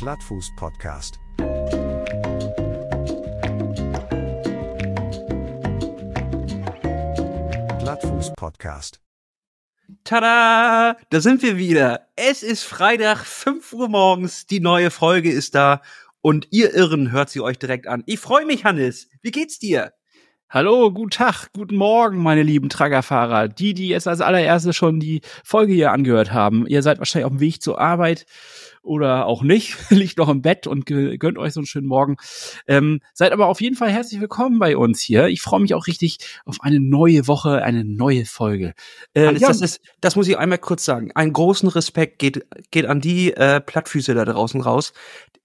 Plattfuß Podcast. Plattfuß Podcast. Tada! Da sind wir wieder. Es ist Freitag, 5 Uhr morgens. Die neue Folge ist da. Und ihr Irren hört sie euch direkt an. Ich freue mich, Hannes. Wie geht's dir? Hallo, guten Tag, guten Morgen, meine lieben Traggerfahrer. Die, die jetzt als allererstes schon die Folge hier angehört haben. Ihr seid wahrscheinlich auf dem Weg zur Arbeit oder auch nicht, liegt noch im Bett und gönnt euch so einen schönen Morgen. Ähm, seid aber auf jeden Fall herzlich willkommen bei uns hier. Ich freue mich auch richtig auf eine neue Woche, eine neue Folge. Äh, Hannes, ja, das, ist, das muss ich einmal kurz sagen. Einen großen Respekt geht, geht an die äh, Plattfüße da draußen raus.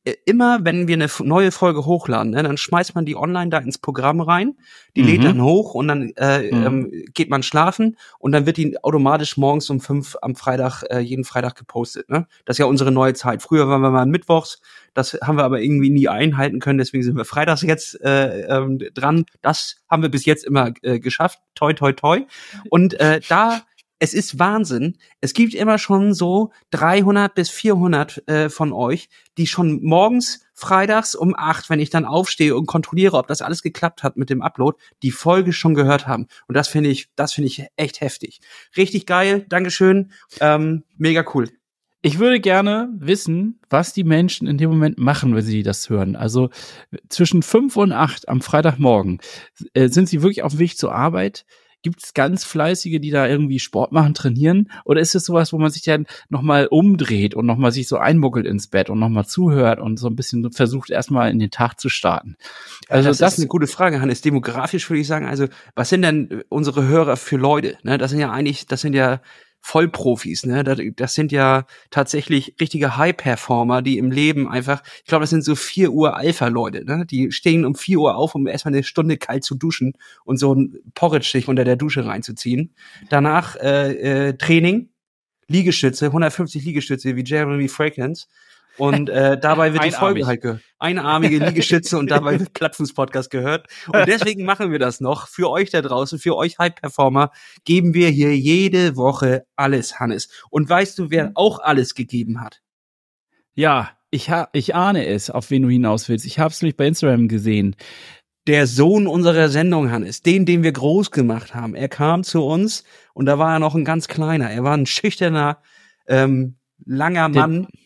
Äh, immer wenn wir eine neue Folge hochladen, ne, dann schmeißt man die online da ins Programm rein, die mhm. lädt dann hoch und dann äh, mhm. ähm, geht man schlafen und dann wird die automatisch morgens um fünf am Freitag, äh, jeden Freitag gepostet. Ne? Das ist ja unsere neue Zeit. Früher waren wir mal mittwochs, das haben wir aber irgendwie nie einhalten können, deswegen sind wir freitags jetzt äh, ähm, dran. Das haben wir bis jetzt immer äh, geschafft. Toi, toi, toi. Und äh, da es ist Wahnsinn. Es gibt immer schon so 300 bis 400 äh, von euch, die schon morgens, freitags um acht, wenn ich dann aufstehe und kontrolliere, ob das alles geklappt hat mit dem Upload, die Folge schon gehört haben. Und das finde ich, das finde ich echt heftig. Richtig geil. Dankeschön. Ähm, mega cool. Ich würde gerne wissen, was die Menschen in dem Moment machen, wenn sie das hören. Also zwischen fünf und acht am Freitagmorgen äh, sind sie wirklich auf dem Weg zur Arbeit? Gibt es ganz fleißige, die da irgendwie Sport machen, trainieren? Oder ist es sowas, wo man sich dann nochmal umdreht und nochmal sich so einmuckelt ins Bett und nochmal zuhört und so ein bisschen versucht, erstmal in den Tag zu starten? Also das, das ist eine gute Frage, Hannes. Demografisch würde ich sagen, also was sind denn unsere Hörer für Leute? Ne, das sind ja eigentlich, das sind ja Vollprofis, ne? Das, das sind ja tatsächlich richtige High-Performer, die im Leben einfach, ich glaube, das sind so vier Uhr Alpha-Leute, ne? Die stehen um vier Uhr auf, um erstmal eine Stunde kalt zu duschen und so ein Porridge sich unter der Dusche reinzuziehen. Danach äh, äh, Training, Liegestütze, 150 Liegestütze wie Jeremy Fragrance und äh, dabei wird die Folge halt gehört. Einarmige Liegestütze und dabei wird Plattfuß-Podcast gehört. Und deswegen machen wir das noch. Für euch da draußen, für euch High-Performer, geben wir hier jede Woche alles, Hannes. Und weißt du, wer auch alles gegeben hat? Ja, ich, ha ich ahne es, auf wen du hinaus willst. Ich habe es nämlich bei Instagram gesehen. Der Sohn unserer Sendung, Hannes, den, den wir groß gemacht haben. Er kam zu uns und da war er noch ein ganz kleiner. Er war ein schüchterner, ähm, langer Mann. Der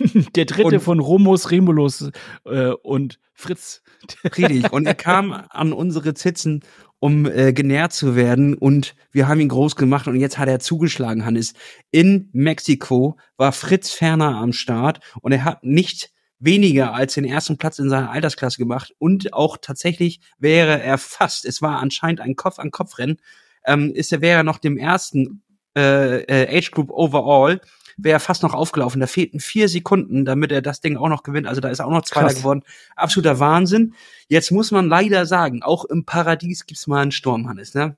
Der dritte und, von Romus, Remulus äh, und Fritz. Richtig. Und er kam an unsere Zitzen, um äh, genährt zu werden. Und wir haben ihn groß gemacht und jetzt hat er zugeschlagen, Hannes. In Mexiko war Fritz Ferner am Start und er hat nicht weniger als den ersten Platz in seiner Altersklasse gemacht und auch tatsächlich wäre er fast, es war anscheinend ein Kopf-an-Kopf-Rennen, ähm, ist er wäre noch dem ersten äh, äh, Age Group Overall wäre fast noch aufgelaufen. Da fehlten vier Sekunden, damit er das Ding auch noch gewinnt. Also da ist er auch noch Zweiter Krass. geworden. Absoluter Wahnsinn. Jetzt muss man leider sagen, auch im Paradies gibt's mal einen Sturm, Hannes, ne?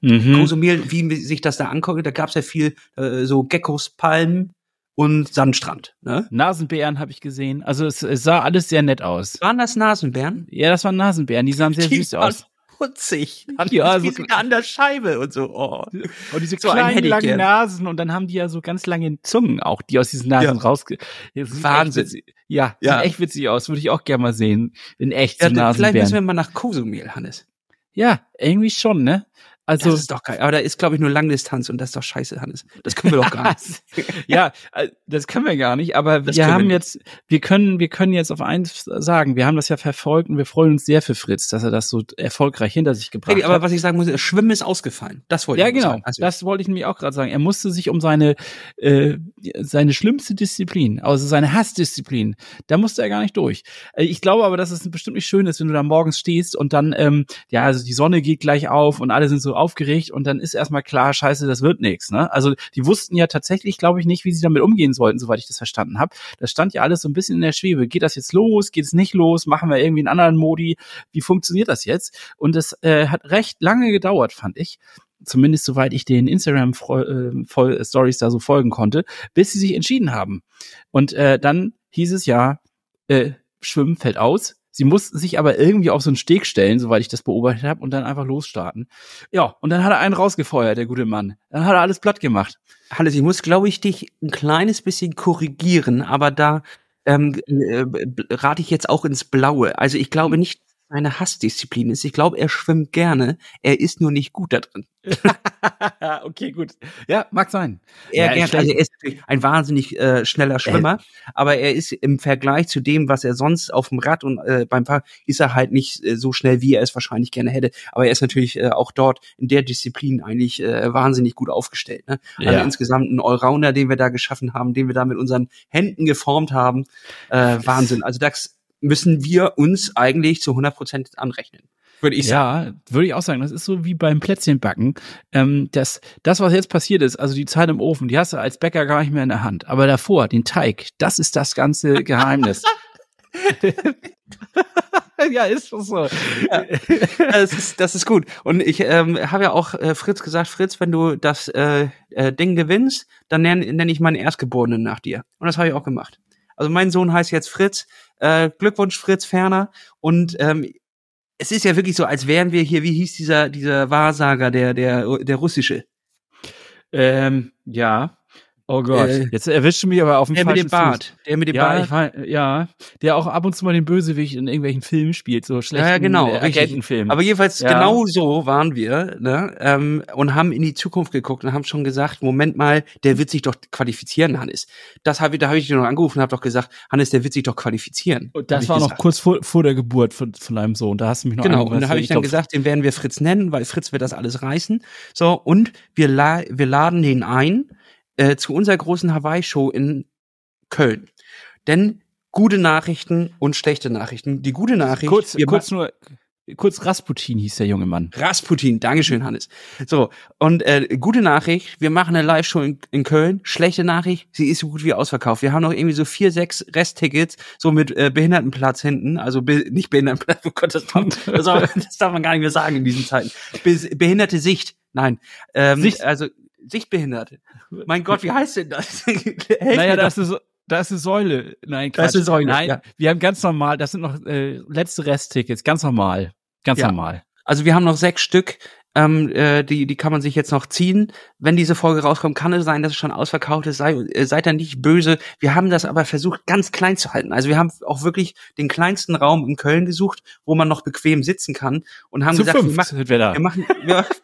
Mhm. Kosumel, wie sich das da anguckt, da gab's ja viel äh, so Geckos, Palmen und Sandstrand. Ne? Nasenbären habe ich gesehen. Also es, es, sah alles sehr nett aus. Waren das Nasenbären? Ja, das waren Nasenbären. Die sahen sehr die süß aus putzig. Ja, also an der Scheibe und so. Oh. Und diese so kleinen langen Nasen und dann haben die ja so ganz lange Zungen auch, die aus diesen Nasen ja. rausge. Wahnsinn. Ja, ja, sieht echt witzig aus. Würde ich auch gerne mal sehen. In echt ja, so Nasenbären. Vielleicht müssen wir mal nach Kosumel, Hannes. Ja, irgendwie schon, ne? Also, das ist doch geil. Aber da ist, glaube ich, nur Langdistanz und das ist doch scheiße, Hannes. Das können wir doch gar nicht. ja, äh, das können wir gar nicht. Aber das wir haben wir jetzt, wir können, wir können jetzt auf eins sagen. Wir haben das ja verfolgt und wir freuen uns sehr für Fritz, dass er das so erfolgreich hinter sich gebracht hey, aber hat. Aber was ich sagen muss, Schwimmen ist ausgefallen. Das wollte ja, ich genau. sagen. Also, das wollte ich nämlich auch gerade sagen. Er musste sich um seine, äh, seine schlimmste Disziplin, also seine Hassdisziplin, da musste er gar nicht durch. Äh, ich glaube aber, dass es bestimmt nicht schön ist, wenn du da morgens stehst und dann, ähm, ja, also die Sonne geht gleich auf und alle sind so aufgeregt und dann ist erstmal klar, scheiße, das wird nichts. Ne? Also die wussten ja tatsächlich, glaube ich, nicht, wie sie damit umgehen sollten, soweit ich das verstanden habe. Das stand ja alles so ein bisschen in der Schwebe. Geht das jetzt los? Geht es nicht los? Machen wir irgendwie einen anderen Modi? Wie funktioniert das jetzt? Und es äh, hat recht lange gedauert, fand ich zumindest soweit ich den Instagram äh, Stories da so folgen konnte, bis sie sich entschieden haben. Und äh, dann hieß es ja, äh, Schwimmen fällt aus, Sie mussten sich aber irgendwie auf so einen Steg stellen, soweit ich das beobachtet habe, und dann einfach losstarten. Ja, und dann hat er einen rausgefeuert, der gute Mann. Dann hat er alles platt gemacht. Hannes, ich muss, glaube ich, dich ein kleines bisschen korrigieren, aber da ähm, äh, rate ich jetzt auch ins Blaue. Also ich glaube nicht, dass es eine Hassdisziplin ist. Ich glaube, er schwimmt gerne. Er ist nur nicht gut da drin. okay, gut. Ja, mag sein. Er, Ja, also er ist natürlich ein wahnsinnig äh, schneller Schwimmer, aber er ist im Vergleich zu dem, was er sonst auf dem Rad und äh, beim Fahren, ist er halt nicht äh, so schnell, wie er es wahrscheinlich gerne hätte. Aber er ist natürlich äh, auch dort in der Disziplin eigentlich äh, wahnsinnig gut aufgestellt. Ne? Also Ja. insgesamt ein Allrounder, den wir da geschaffen haben, den wir da mit unseren Händen geformt haben. Äh, Wahnsinn. Also das müssen wir uns eigentlich zu 100 Prozent anrechnen. Würde ich sagen. Ja, würde ich auch sagen. Das ist so wie beim Plätzchenbacken. Ähm, das, das, was jetzt passiert ist, also die Zeit im Ofen, die hast du als Bäcker gar nicht mehr in der Hand. Aber davor, den Teig, das ist das ganze Geheimnis. ja, ist doch so. das ist, das ist gut. Und ich ähm, habe ja auch äh, Fritz gesagt, Fritz, wenn du das äh, äh, Ding gewinnst, dann nenne nenn ich meinen Erstgeborenen nach dir. Und das habe ich auch gemacht. Also mein Sohn heißt jetzt Fritz. Äh, Glückwunsch, Fritz Ferner. Und ähm, es ist ja wirklich so, als wären wir hier, wie hieß dieser, dieser Wahrsager, der, der, der russische. Ähm, ja. Oh Gott, Äh, jetzt erwischt du mich aber auf dem Der mit falschen dem Bart. Fuß. Der mit dem Ja, Bart. ich weiß, ja, der auch ab und zu mal den Bösewicht in irgendwelchen Filmen spielt, so schlechten Ja, genau, äh. Agentenfilmen. Aber jedenfalls Ja. genau so waren wir ne, ähm, und haben in die Zukunft geguckt und haben schon gesagt, Moment mal, der wird sich doch qualifizieren, Hannes. Das habe ich, da habe ich dich noch angerufen und habe doch gesagt, Hannes, der wird sich doch qualifizieren. Und Hab das war noch gesagt. kurz vor, vor der Geburt von, von deinem Sohn. Da hast du mich noch Genau, und da habe ich dann glaub, gesagt, den werden wir Fritz nennen, weil Fritz wird das alles reißen. So, und wir, la wir laden den ein äh, zu unserer großen Hawaii-Show in Köln. Denn gute Nachrichten und schlechte Nachrichten. Die gute Nachricht, kurz, kurz nur, kurz Rasputin hieß der junge Mann. Rasputin, Dankeschön, Hannes. So, und äh, gute Nachricht, wir machen eine Live-Show in, in Köln. Schlechte Nachricht, sie ist so gut wie ausverkauft. Wir haben noch irgendwie so vier, sechs Resttickets, so mit äh, Behindertenplatz hinten. Also be nicht Behindertenplatz, oh Gott, das darf, das, darf, das darf man gar nicht mehr sagen in diesen Zeiten. Be behinderte Sicht, nein. Ähm, Sicht. Also Sichtbehinderte. Mein Gott, wie heißt denn das? Naja, mir da doch. ist, eine, So- da ist Säule. Nein, ist Quatsch. eine Säule, Nein, ja. wir haben ganz normal, das sind noch äh, letzte Resttickets, ganz normal. Ganz Ja. normal. Also wir haben noch sechs Stück, ähm, äh, die, die kann man sich jetzt noch ziehen. Wenn diese Folge rauskommt, kann es sein, dass es schon ausverkauft ist. Sei, äh, seid da nicht böse. Wir haben das aber versucht, ganz klein zu halten. Also wir haben auch wirklich den kleinsten Raum in Köln gesucht, wo man noch bequem sitzen kann und haben Zu gesagt, fünf wir machen, sind wir da. wir machen, wir,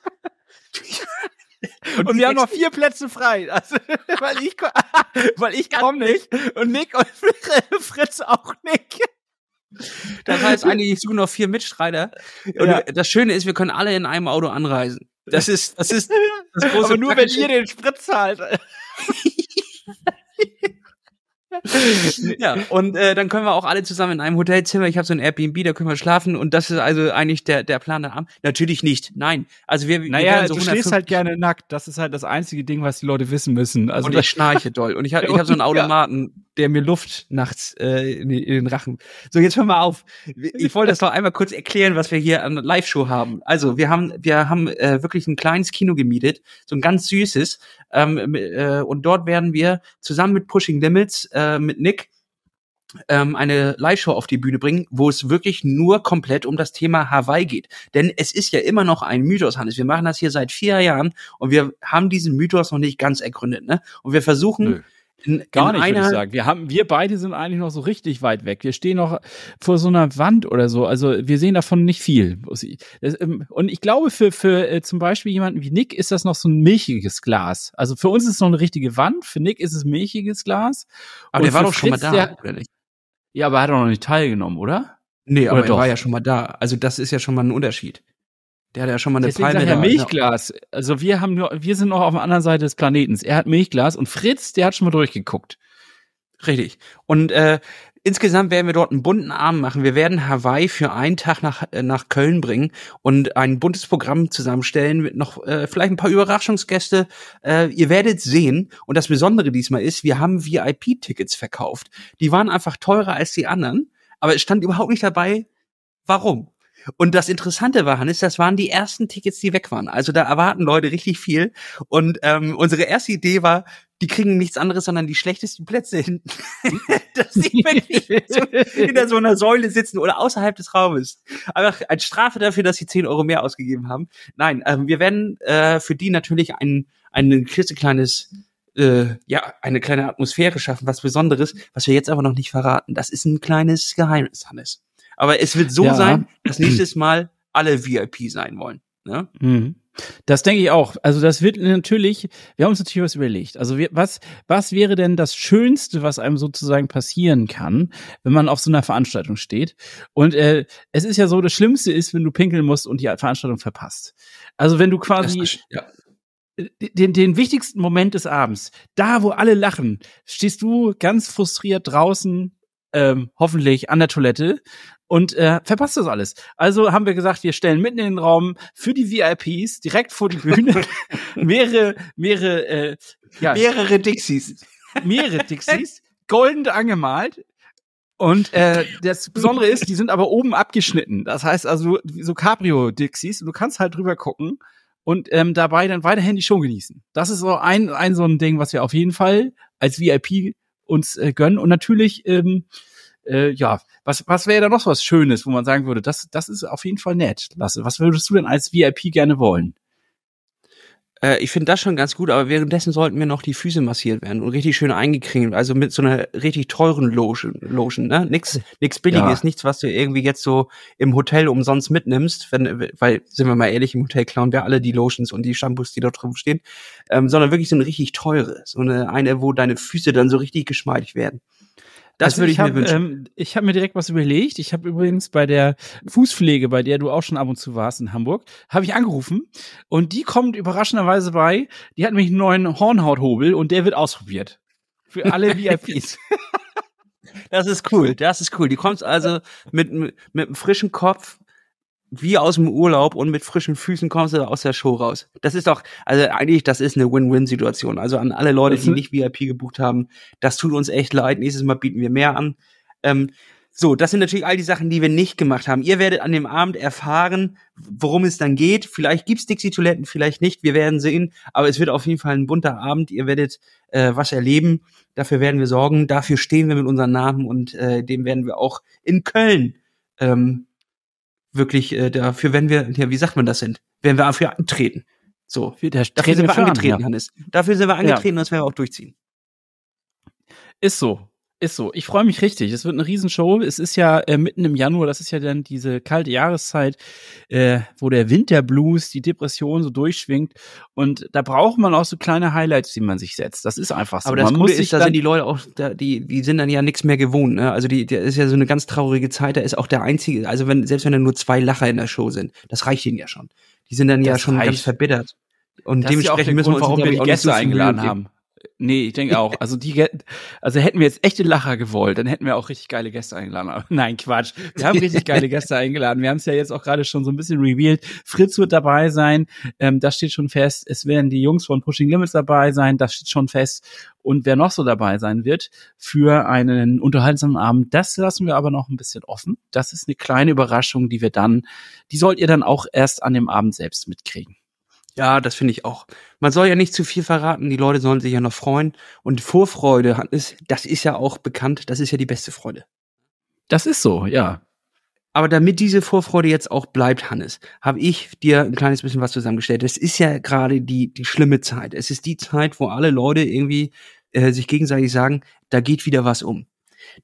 Und wir haben noch vier Plätze frei. Also, weil ich, weil ich komme nicht und Nick und Fritz auch nicht. das heißt eigentlich, ich suche noch vier Mitstreiter. Und Ja. das Schöne ist, wir können alle in einem Auto anreisen. Das ist, das ist das große Aber nur wenn praktische- ihr den Sprit zahlt. Ja, und äh, dann können wir auch alle zusammen in einem Hotelzimmer. Ich habe so ein Airbnb, da können wir schlafen. Und das ist also eigentlich der, der Plan der Abend. Natürlich nicht. Nein. Also wir, wir Naja, werden so du stehst 150 halt gerne nackt. Das ist halt das einzige Ding, was die Leute wissen müssen. Also und ich schnarche doll. Und ich habe ich hab so einen. Automaten, der mir Luft nachts äh, in, den Rachen. So, jetzt hör mal auf. Ich wollte das noch einmal kurz erklären, was wir hier an Live-Show haben. Also, wir haben, wir haben äh, wirklich ein kleines Kino gemietet, so ein ganz süßes. Ähm, äh, und dort werden wir zusammen mit Pushing Limits, äh, mit Nick, ähm, eine Live-Show auf die Bühne bringen, wo es wirklich nur komplett um das Thema Hawaii geht. Denn es ist ja immer noch ein Mythos, Hannes. Wir machen das hier seit vier Jahren und wir haben diesen Mythos noch nicht ganz ergründet. Ne? Und wir versuchen Nö. In, Gar in nicht, würde ich sagen. Wir haben, wir beide sind eigentlich noch so richtig weit weg. Wir stehen noch vor so einer Wand oder so. Also wir sehen davon nicht viel. Ähm, Und ich glaube, für, für äh, zum Beispiel jemanden wie Nick ist das noch so ein milchiges Glas. Also für uns ist es noch eine richtige Wand. Für Nick ist es milchiges Glas. aber Und der war doch schon mal Fritz, da, der-? Ja, aber er hat doch noch nicht teilgenommen, oder? Nee, aber Oder er doch? war ja schon mal da. Also das ist ja schon mal ein Unterschied. Der hat ja schon mal eine Deswegen Palme sag ich ja da. Milchglas. Also wir haben nur, wir sind noch auf der anderen Seite des Planetens. Er hat Milchglas und Fritz, der hat schon mal durchgeguckt. Richtig. Und äh, insgesamt werden wir dort einen bunten Abend machen. Wir werden Hawaii für einen Tag nach, äh, nach Köln bringen und ein buntes Programm zusammenstellen mit noch äh, vielleicht ein paar Überraschungsgäste. Äh, ihr werdet sehen. Und das Besondere diesmal ist, wir haben VIP-Tickets verkauft. Die waren einfach teurer als die anderen, aber es stand überhaupt nicht dabei, warum. Und das Interessante war, Hannes, das waren die ersten Tickets, die weg waren. Also da erwarten Leute richtig viel. Und ähm, unsere erste Idee war, die kriegen nichts anderes, sondern die schlechtesten Plätze hinten. Dass die wirklich hinter so einer Säule sitzen oder außerhalb des Raumes. Einfach als Strafe dafür, dass sie 10 Euro mehr ausgegeben haben. Nein, ähm, wir werden äh, für die natürlich ein, ein klitzekleines äh, ja, eine kleine Atmosphäre schaffen, was Besonderes, was wir jetzt aber noch nicht verraten. Das ist ein kleines Geheimnis, Hannes. Aber es wird so Ja. sein, dass nächstes Mal alle VIP sein wollen. Ne? Mhm. Das denke ich auch. Also das wird natürlich, wir haben uns natürlich was überlegt. Also wir, was, was wäre denn das Schönste, was einem sozusagen passieren kann, wenn man auf so einer Veranstaltung steht? Und äh, es ist ja so, das Schlimmste ist, wenn du pinkeln musst und die Veranstaltung verpasst. Also wenn du quasi ja. den, den wichtigsten Moment des Abends, da wo alle lachen, stehst du ganz frustriert draußen, ähm, hoffentlich an der Toilette und äh, verpasst das alles. Also haben wir gesagt, wir stellen mitten in den Raum für die VIPs direkt vor die Bühne mehrere, mehrere, äh, ja, Mehrere Dixies. mehrere Dixies, golden angemalt. Und äh, das Besondere ist, die sind aber oben abgeschnitten. Das heißt also so Cabrio-Dixies. Du kannst halt drüber gucken und ähm, dabei dann weiterhin die Show genießen. Das ist so ein, ein so ein Ding, was wir auf jeden Fall als VIP uns äh, gönnen. Und natürlich, ähm, äh, ja, was, was wäre da noch so was Schönes, wo man sagen würde, das, das ist auf jeden Fall nett. Lasse, was würdest du denn als VIP gerne wollen? Äh, ich finde das schon ganz gut, aber währenddessen sollten mir noch die Füße massiert werden und richtig schön eingecremt. Also mit so einer richtig teuren Lotion, Lotion ne? Nix, nix billiges, Ja. nichts, was du irgendwie jetzt so im Hotel umsonst mitnimmst, wenn, weil, sind wir mal ehrlich, im Hotel klauen wir alle die Lotions und die Shampoos, die da drauf stehen, ähm, sondern wirklich so eine richtig teure, so eine, eine, wo deine Füße dann so richtig geschmeidig werden. Das Also würde ich, hab, mir wünschen. Ähm, ich habe mir direkt was überlegt. Ich habe übrigens bei der Fußpflege, bei der du auch schon ab und zu warst in Hamburg, habe ich angerufen und die kommt überraschenderweise bei. Die hat nämlich einen neuen Hornhauthobel und der wird ausprobiert. Für alle VIPs. Das ist cool, das ist cool. Die kommt also mit, mit, mit einem frischen Kopf wie aus dem Urlaub und mit frischen Füßen kommst du aus der Show raus. Das ist doch, also eigentlich, das ist eine Win-Win-Situation. Also an alle Leute, die ist- nicht VIP gebucht haben, das tut uns echt leid. Nächstes Mal bieten wir mehr an. Ähm, so, das sind natürlich all die Sachen, die wir nicht gemacht haben. Ihr werdet an dem Abend erfahren, worum es dann geht. Vielleicht gibt's Dixie-Toiletten, vielleicht nicht. Wir werden sehen. Aber es wird auf jeden Fall ein bunter Abend. Ihr werdet äh, was erleben. Dafür werden wir sorgen. Dafür stehen wir mit unseren Namen und äh, dem werden wir auch in Köln ähm, wirklich äh, dafür, wenn wir, ja, wie sagt man das denn? Werden wir dafür antreten. So. Da Dafür sind wir für an, angetreten, ja. Hannes. Dafür sind wir angetreten und das werden wir auch durchziehen. Ist so. Ist so. Ich freue mich richtig. Es wird eine Riesenshow. Es ist ja äh, mitten im Januar, das ist ja dann diese kalte Jahreszeit, äh, wo der Winterblues, die Depression so durchschwingt. Und da braucht man auch so kleine Highlights, die man sich setzt. Das ist einfach so. Aber das man Gute muss ist, da dann, sind die Leute auch, da, die, die sind dann ja nichts mehr gewohnt. Ne? Also die, der ist ja so eine ganz traurige Zeit. Da ist auch der einzige, also wenn selbst wenn da nur zwei Lacher in der Show sind, das reicht ihnen ja schon. Die sind dann ja Das schon ganz reicht. verbittert. Und Das ist ja auch der dementsprechend müssen Grund, wir uns, warum wir die Gäste so eingeladen haben. Nee, ich denke auch. Also die, also hätten wir jetzt echte Lacher gewollt, dann hätten wir auch richtig geile Gäste eingeladen. Aber nein, Quatsch. Wir haben richtig geile Gäste eingeladen. Wir haben es ja jetzt auch gerade schon so ein bisschen revealed. Fritz wird dabei sein. Ähm, das steht schon fest. Es werden die Jungs von Pushing Limits dabei sein. Das steht schon fest. Und wer noch so dabei sein wird für einen unterhaltsamen Abend, das lassen wir aber noch ein bisschen offen. Das ist eine kleine Überraschung, die wir dann, die sollt ihr dann auch erst an dem Abend selbst mitkriegen. Ja, das finde ich auch. Man soll ja nicht zu viel verraten, die Leute sollen sich ja noch freuen. Und Vorfreude, Hannes, das ist ja auch bekannt, das ist ja die beste Freude. Das ist so, ja. Aber damit diese Vorfreude jetzt auch bleibt, Hannes, habe ich dir ein kleines bisschen was zusammengestellt. Es ist ja gerade die, die schlimme Zeit. Es ist die Zeit, wo alle Leute irgendwie äh, sich gegenseitig sagen, da geht wieder was um.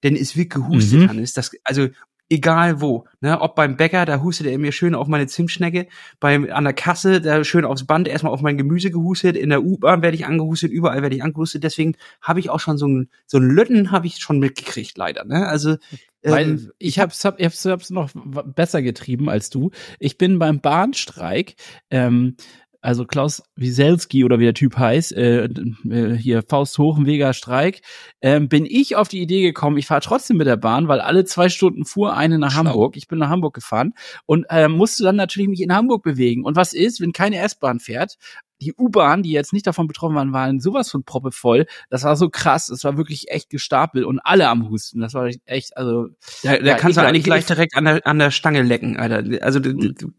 Denn es wird gehustet, Mhm. Hannes. Das, also egal wo. Ne? Ob beim Bäcker, da hustet er mir schön auf meine Zimtschnecke. Beim, an der Kasse, da schön aufs Band erstmal auf mein Gemüse gehustet. In der U-Bahn werde ich angehustet, überall werde ich angehustet. Deswegen habe ich auch schon so ein so ein Lütten habe ich schon mitgekriegt, leider. Ne? Also Weil ähm, ich hab's, hab, ich hab's, noch besser getrieben als du. Ich bin beim Bahnstreik, ähm, also Klaus Wieselski oder wie der Typ heißt, äh, äh, hier Faust Hochenweger Streik, ähm, bin ich auf die Idee gekommen, ich fahre trotzdem mit der Bahn, weil alle zwei Stunden fuhr eine nach Schlau. Hamburg. Ich bin nach Hamburg gefahren und äh, musste dann natürlich mich in Hamburg bewegen. Und was ist, wenn keine S-Bahn fährt? Die U-Bahn, die jetzt nicht davon betroffen waren, waren sowas von proppevoll. Das war so krass. Es war wirklich echt gestapelt und alle am Husten. Das war echt, also Da, da Ja, kannst du eigentlich Ich- gleich direkt an der, an der Stange lecken, Alter. Also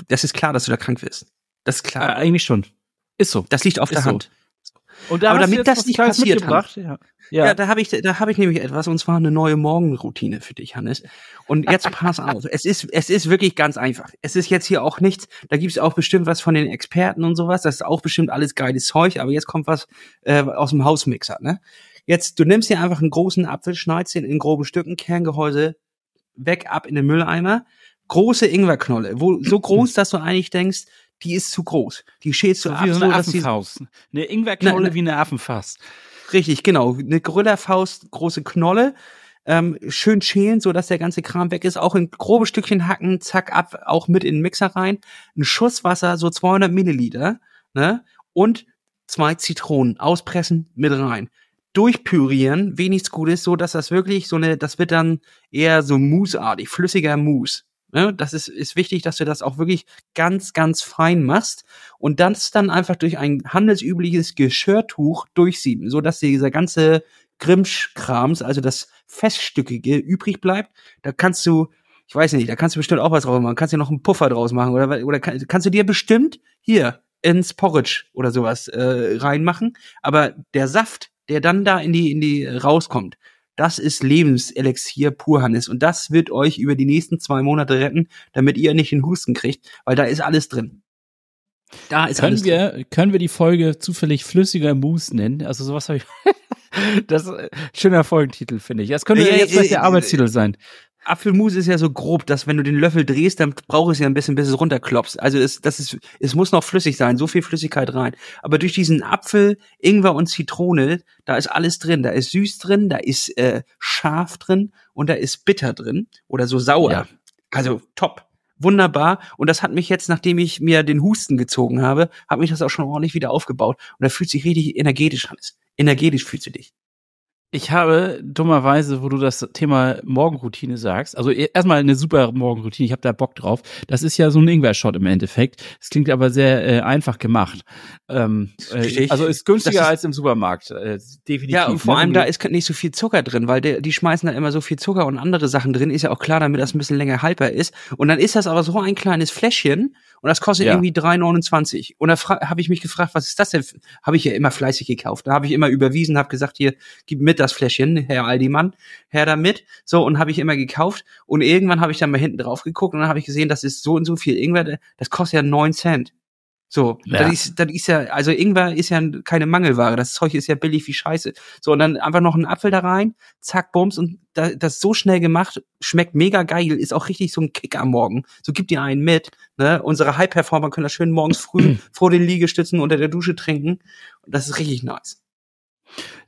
das ist klar, dass du da krank wirst. Das ist Äh, klar. eigentlich schon. Ist so. Das liegt auf ist der so. Hand. Und da Aber damit das nicht passiert, mitgebracht, ja. Ja, Ja. da habe ich, da habe ich nämlich etwas und zwar eine neue Morgenroutine für dich, Hannes. Und jetzt pass auf, es ist, es ist wirklich ganz einfach. Es ist jetzt hier auch nichts. Da gibt's auch bestimmt was von den Experten und sowas. Das ist auch bestimmt alles geiles Zeug. Aber jetzt kommt was äh, aus dem Hausmixer. Ne? Jetzt, du nimmst dir einfach einen großen Apfel, schneidest ihn in groben Stücken, Kerngehäuse weg ab in den Mülleimer. Große Ingwerknolle, wo so groß, dass du eigentlich denkst, die ist zu groß. Die schälst du So wie so eine Affenfaust. Eine Ingwerknolle wie eine Affenfaust. Richtig, genau. Eine Gorillerfaust, große Knolle, ähm, schön schälen, so dass der ganze Kram weg ist. Auch in grobe Stückchen hacken, zack, ab, auch mit in den Mixer rein. Ein Schuss Wasser, so 200 Milliliter, ne? Und zwei Zitronen auspressen, mit rein. Durchpürieren, wenig Gutes, so dass das wirklich so eine, das wird dann eher so mousseartig, flüssiger Mousse. Ne? Das ist, ist wichtig, dass du das auch wirklich ganz, ganz fein machst und das dann einfach durch ein handelsübliches Geschirrtuch durchsieben, so dass dieser ganze Grimsch-Krams, also das Feststückige, übrig bleibt. Da kannst du, ich weiß nicht, da kannst du bestimmt auch was draus machen. Kannst du noch einen Puffer draus machen oder, oder kann, kannst du dir bestimmt hier ins Porridge oder sowas äh, reinmachen. Aber der Saft, der dann da in die, in die rauskommt, das ist Lebenselixier pur, Hannes. Und das wird euch über die nächsten zwei Monate retten, damit ihr nicht den Husten kriegt, weil da ist alles drin. Da ist Können alles drin. wir, können wir die Folge zufällig flüssiger Mousse nennen? Also sowas habe ich. das ist ein schöner Folgentitel, finde ich. Das könnte Ja, jetzt vielleicht der Arbeitstitel sein. Apfelmus ist ja so grob, dass wenn du den Löffel drehst, dann braucht es ja ein bisschen, bis es runterklopst. Also es, das ist, es muss noch flüssig sein, so viel Flüssigkeit rein. Aber durch diesen Apfel, Ingwer und Zitrone, da ist alles drin. Da ist süß drin, da ist äh, scharf drin und da ist bitter drin oder so sauer. Ja. Also top. Wunderbar. Und das hat mich jetzt, nachdem ich mir den Husten gezogen habe, hat mich das auch schon ordentlich wieder aufgebaut. Und da fühlt sich richtig energetisch an. Energetisch fühlst du dich. Ich habe dummerweise, wo du das Thema Morgenroutine sagst, also e- erstmal eine super Morgenroutine, ich habe da Bock drauf. Das ist ja so ein Ingwer-Shot im Endeffekt. Es klingt aber sehr äh, einfach gemacht. Ähm, äh, also ist günstiger ist- als im Supermarkt, äh, definitiv. Ja, und vor ne? allem da ist nicht so viel Zucker drin, weil der, die schmeißen da immer so viel Zucker und andere Sachen drin. Ist ja auch klar, damit das ein bisschen länger haltbar ist. Und dann ist das aber so ein kleines Fläschchen und das kostet Ja. irgendwie 3,29. Und da habe ich mich gefragt, was ist das denn? Habe ich ja immer fleißig gekauft. Da habe ich immer überwiesen, habe gesagt, hier, gib mit das Fläschchen, Herr Aldimann, Herr damit. So, und habe ich immer gekauft. Und irgendwann habe ich dann mal hinten drauf geguckt und dann habe ich gesehen, das ist so und so viel Ingwer, das kostet ja 9 Cent. So, Ja. das, ist, das ist ja, also Ingwer ist ja keine Mangelware. Das Zeug ist ja billig wie Scheiße. So, und dann einfach noch einen Apfel da rein, zack, bums, und da, das so schnell gemacht, schmeckt mega geil, ist auch richtig so ein Kick am Morgen. So gibt ihr einen mit. Ne? Unsere High-Performer können das schön morgens früh vor den Liegestützen unter der Dusche trinken. Und das ist richtig nice.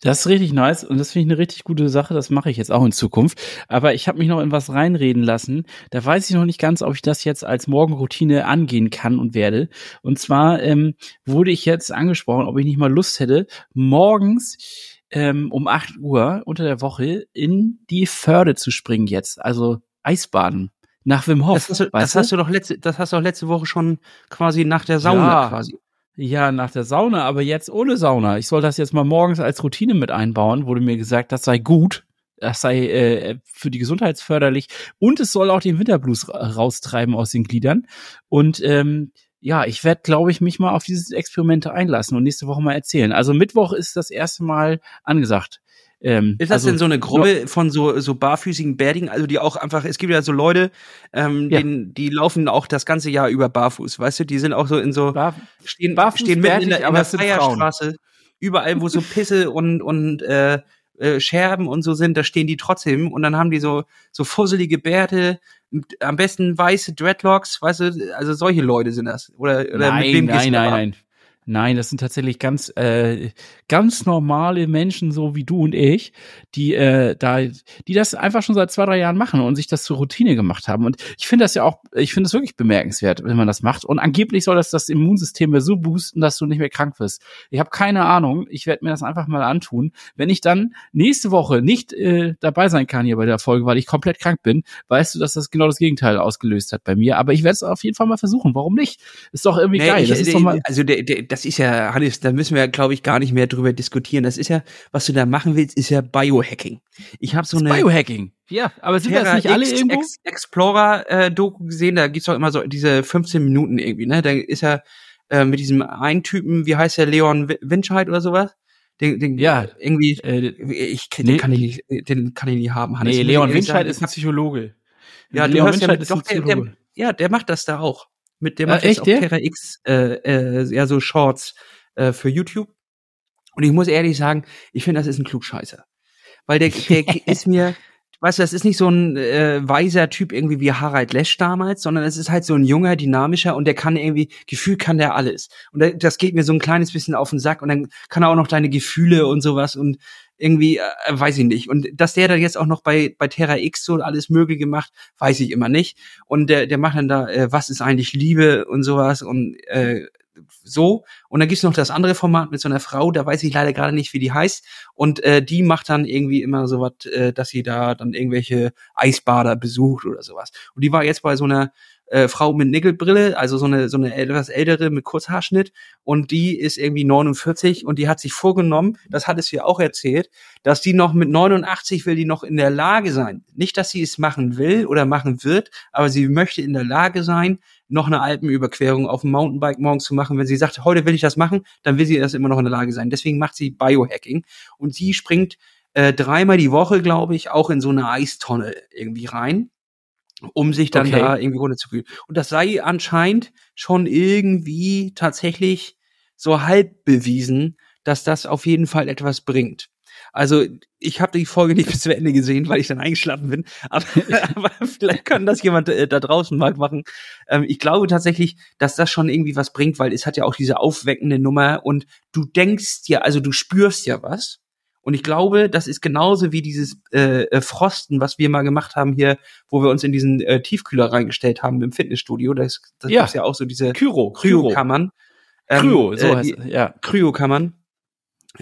Das ist richtig nice und das finde ich eine richtig gute Sache. Das mache ich jetzt auch in Zukunft. Aber ich habe mich noch in was reinreden lassen. Da weiß ich noch nicht ganz, ob ich das jetzt als Morgenroutine angehen kann und werde. Und zwar ähm, wurde ich jetzt angesprochen, ob ich nicht mal Lust hätte, morgens ähm, um 8 Uhr unter der Woche in die Förde zu springen jetzt. Also Eisbaden. Nach Wim Hof. Das hast, du, das hast du doch letzte, das hast du doch letzte Woche schon quasi nach der Sauna Ja. quasi. Ja, nach der Sauna, aber jetzt ohne Sauna. Ich soll das jetzt mal morgens als Routine mit einbauen, wurde mir gesagt, das sei gut. Das sei äh, für die Gesundheit förderlich und es soll auch den Winterblues ra- raustreiben aus den Gliedern. Und ähm, ja, ich werde, glaube ich, mich mal auf dieses Experiment einlassen und nächste Woche mal erzählen. Also Mittwoch ist das erste Mal angesagt. Ähm, Ist das also, denn so eine Gruppe von so, so barfüßigen Bärtigen, also die auch einfach, es gibt ja so Leute, ähm, Ja. denen, die laufen auch das ganze Jahr über barfuß, weißt du, die sind auch so in so, Bar stehen, barfuß stehen mitten in bärtig, der, in der es sind Feierstraße, überall, wo so Pisse und, und äh, äh, Scherben und so sind, da stehen die trotzdem und dann haben die so, so fusselige Bärte, am besten weiße Dreadlocks, weißt du, also solche Leute sind das. Oder, oder nein, mit wem nein, nein, nein. Nein, das sind tatsächlich ganz äh, ganz normale Menschen, so wie du und ich, die äh, da, die das einfach schon seit zwei drei Jahren machen und sich das zur Routine gemacht haben. Und ich finde das ja auch, ich finde es wirklich bemerkenswert, wenn man das macht. Und angeblich soll das das Immunsystem ja so boosten, dass du nicht mehr krank wirst. Ich habe keine Ahnung. Ich werde mir das einfach mal antun. Wenn ich dann nächste Woche nicht äh, dabei sein kann hier bei der Folge, weil ich komplett krank bin, weißt du, dass das genau das Gegenteil ausgelöst hat bei mir. Aber ich werde es auf jeden Fall mal versuchen. Warum nicht? Ist doch irgendwie Nee, geil. ich, das ist der- doch mal also der, der, das ist ja, Hannes, da müssen wir, glaube ich, gar nicht mehr drüber diskutieren. Das ist ja, was du da machen willst, ist ja Biohacking. Ich habe so Das eine Biohacking. Ja, aber sind das Terra nicht alle X irgendwo? Ex Explorer äh, gesehen, da gibt's doch immer so diese 15 Minuten irgendwie, ne? Da ist er äh, mit diesem einen Typen, wie heißt der, Leon Wi- Winscheid oder sowas? Den, den Ja. irgendwie, Äh, ich, den nee. kann ich nicht, den kann ich nicht haben. Hannes. nee, Leon Winscheid ist ein Psychologe. Ja, Leon ja Winscheid ist ein doch, der, der, Psychologe. ja, der macht das da auch. Mit dem macht jetzt echt, auf der? Terra X äh, äh, ja so Shorts äh, für YouTube. Und ich muss ehrlich sagen, ich finde, das ist ein Klugscheißer. Weil der, der ist mir, weißt du, das ist nicht so ein äh, weiser Typ irgendwie wie Harald Lesch damals, sondern es ist halt so ein junger, dynamischer und der kann irgendwie, Gefühl kann der alles. Und das geht mir so ein kleines bisschen auf den Sack und dann kann er auch noch deine Gefühle und sowas und irgendwie, äh, weiß ich nicht. Und dass der da jetzt auch noch bei, bei Terra X so alles Mögliche macht, weiß ich immer nicht. Und der, der macht dann da, äh, was ist eigentlich Liebe und sowas und äh, so. Und dann gibt's noch das andere Format mit so einer Frau, da weiß ich leider gerade nicht, wie die heißt. Und äh, die macht dann irgendwie immer so was, äh, dass sie da dann irgendwelche Eisbader besucht oder sowas. Und die war jetzt bei so einer äh, Frau mit Nickelbrille, also so eine so eine etwas ältere mit Kurzhaarschnitt und die ist irgendwie 49 und die hat sich vorgenommen, das hat es ihr auch erzählt, dass die noch mit 89 will die noch in der Lage sein. Nicht, dass sie es machen will oder machen wird, aber sie möchte in der Lage sein, noch eine Alpenüberquerung auf dem Mountainbike morgens zu machen. Wenn sie sagt, heute will ich das machen, dann will sie das immer noch in der Lage sein. Deswegen macht sie Biohacking und sie springt äh, dreimal die Woche, glaube ich, auch in so eine Eistonne irgendwie rein, um sich dann Okay. da irgendwie runterzukühlen. Und das sei anscheinend schon irgendwie tatsächlich so halb bewiesen, dass das auf jeden Fall etwas bringt. Also ich habe die Folge nicht bis zu Ende gesehen, weil ich dann eingeschlafen bin. Aber, aber vielleicht kann das jemand äh, da draußen mal machen. Ähm, ich glaube tatsächlich, dass das schon irgendwie was bringt, weil es hat ja auch diese aufweckende Nummer und du denkst ja, also du spürst ja was. Und ich glaube, das ist genauso wie dieses äh, äh, Frosten, was wir mal gemacht haben hier, wo wir uns in diesen äh, Tiefkühler reingestellt haben im Fitnessstudio. Das, das Ja. ja auch so diese Kyro, Kryokammern. Ähm, Kryo, so äh, heißt es, ja. Kryokammern.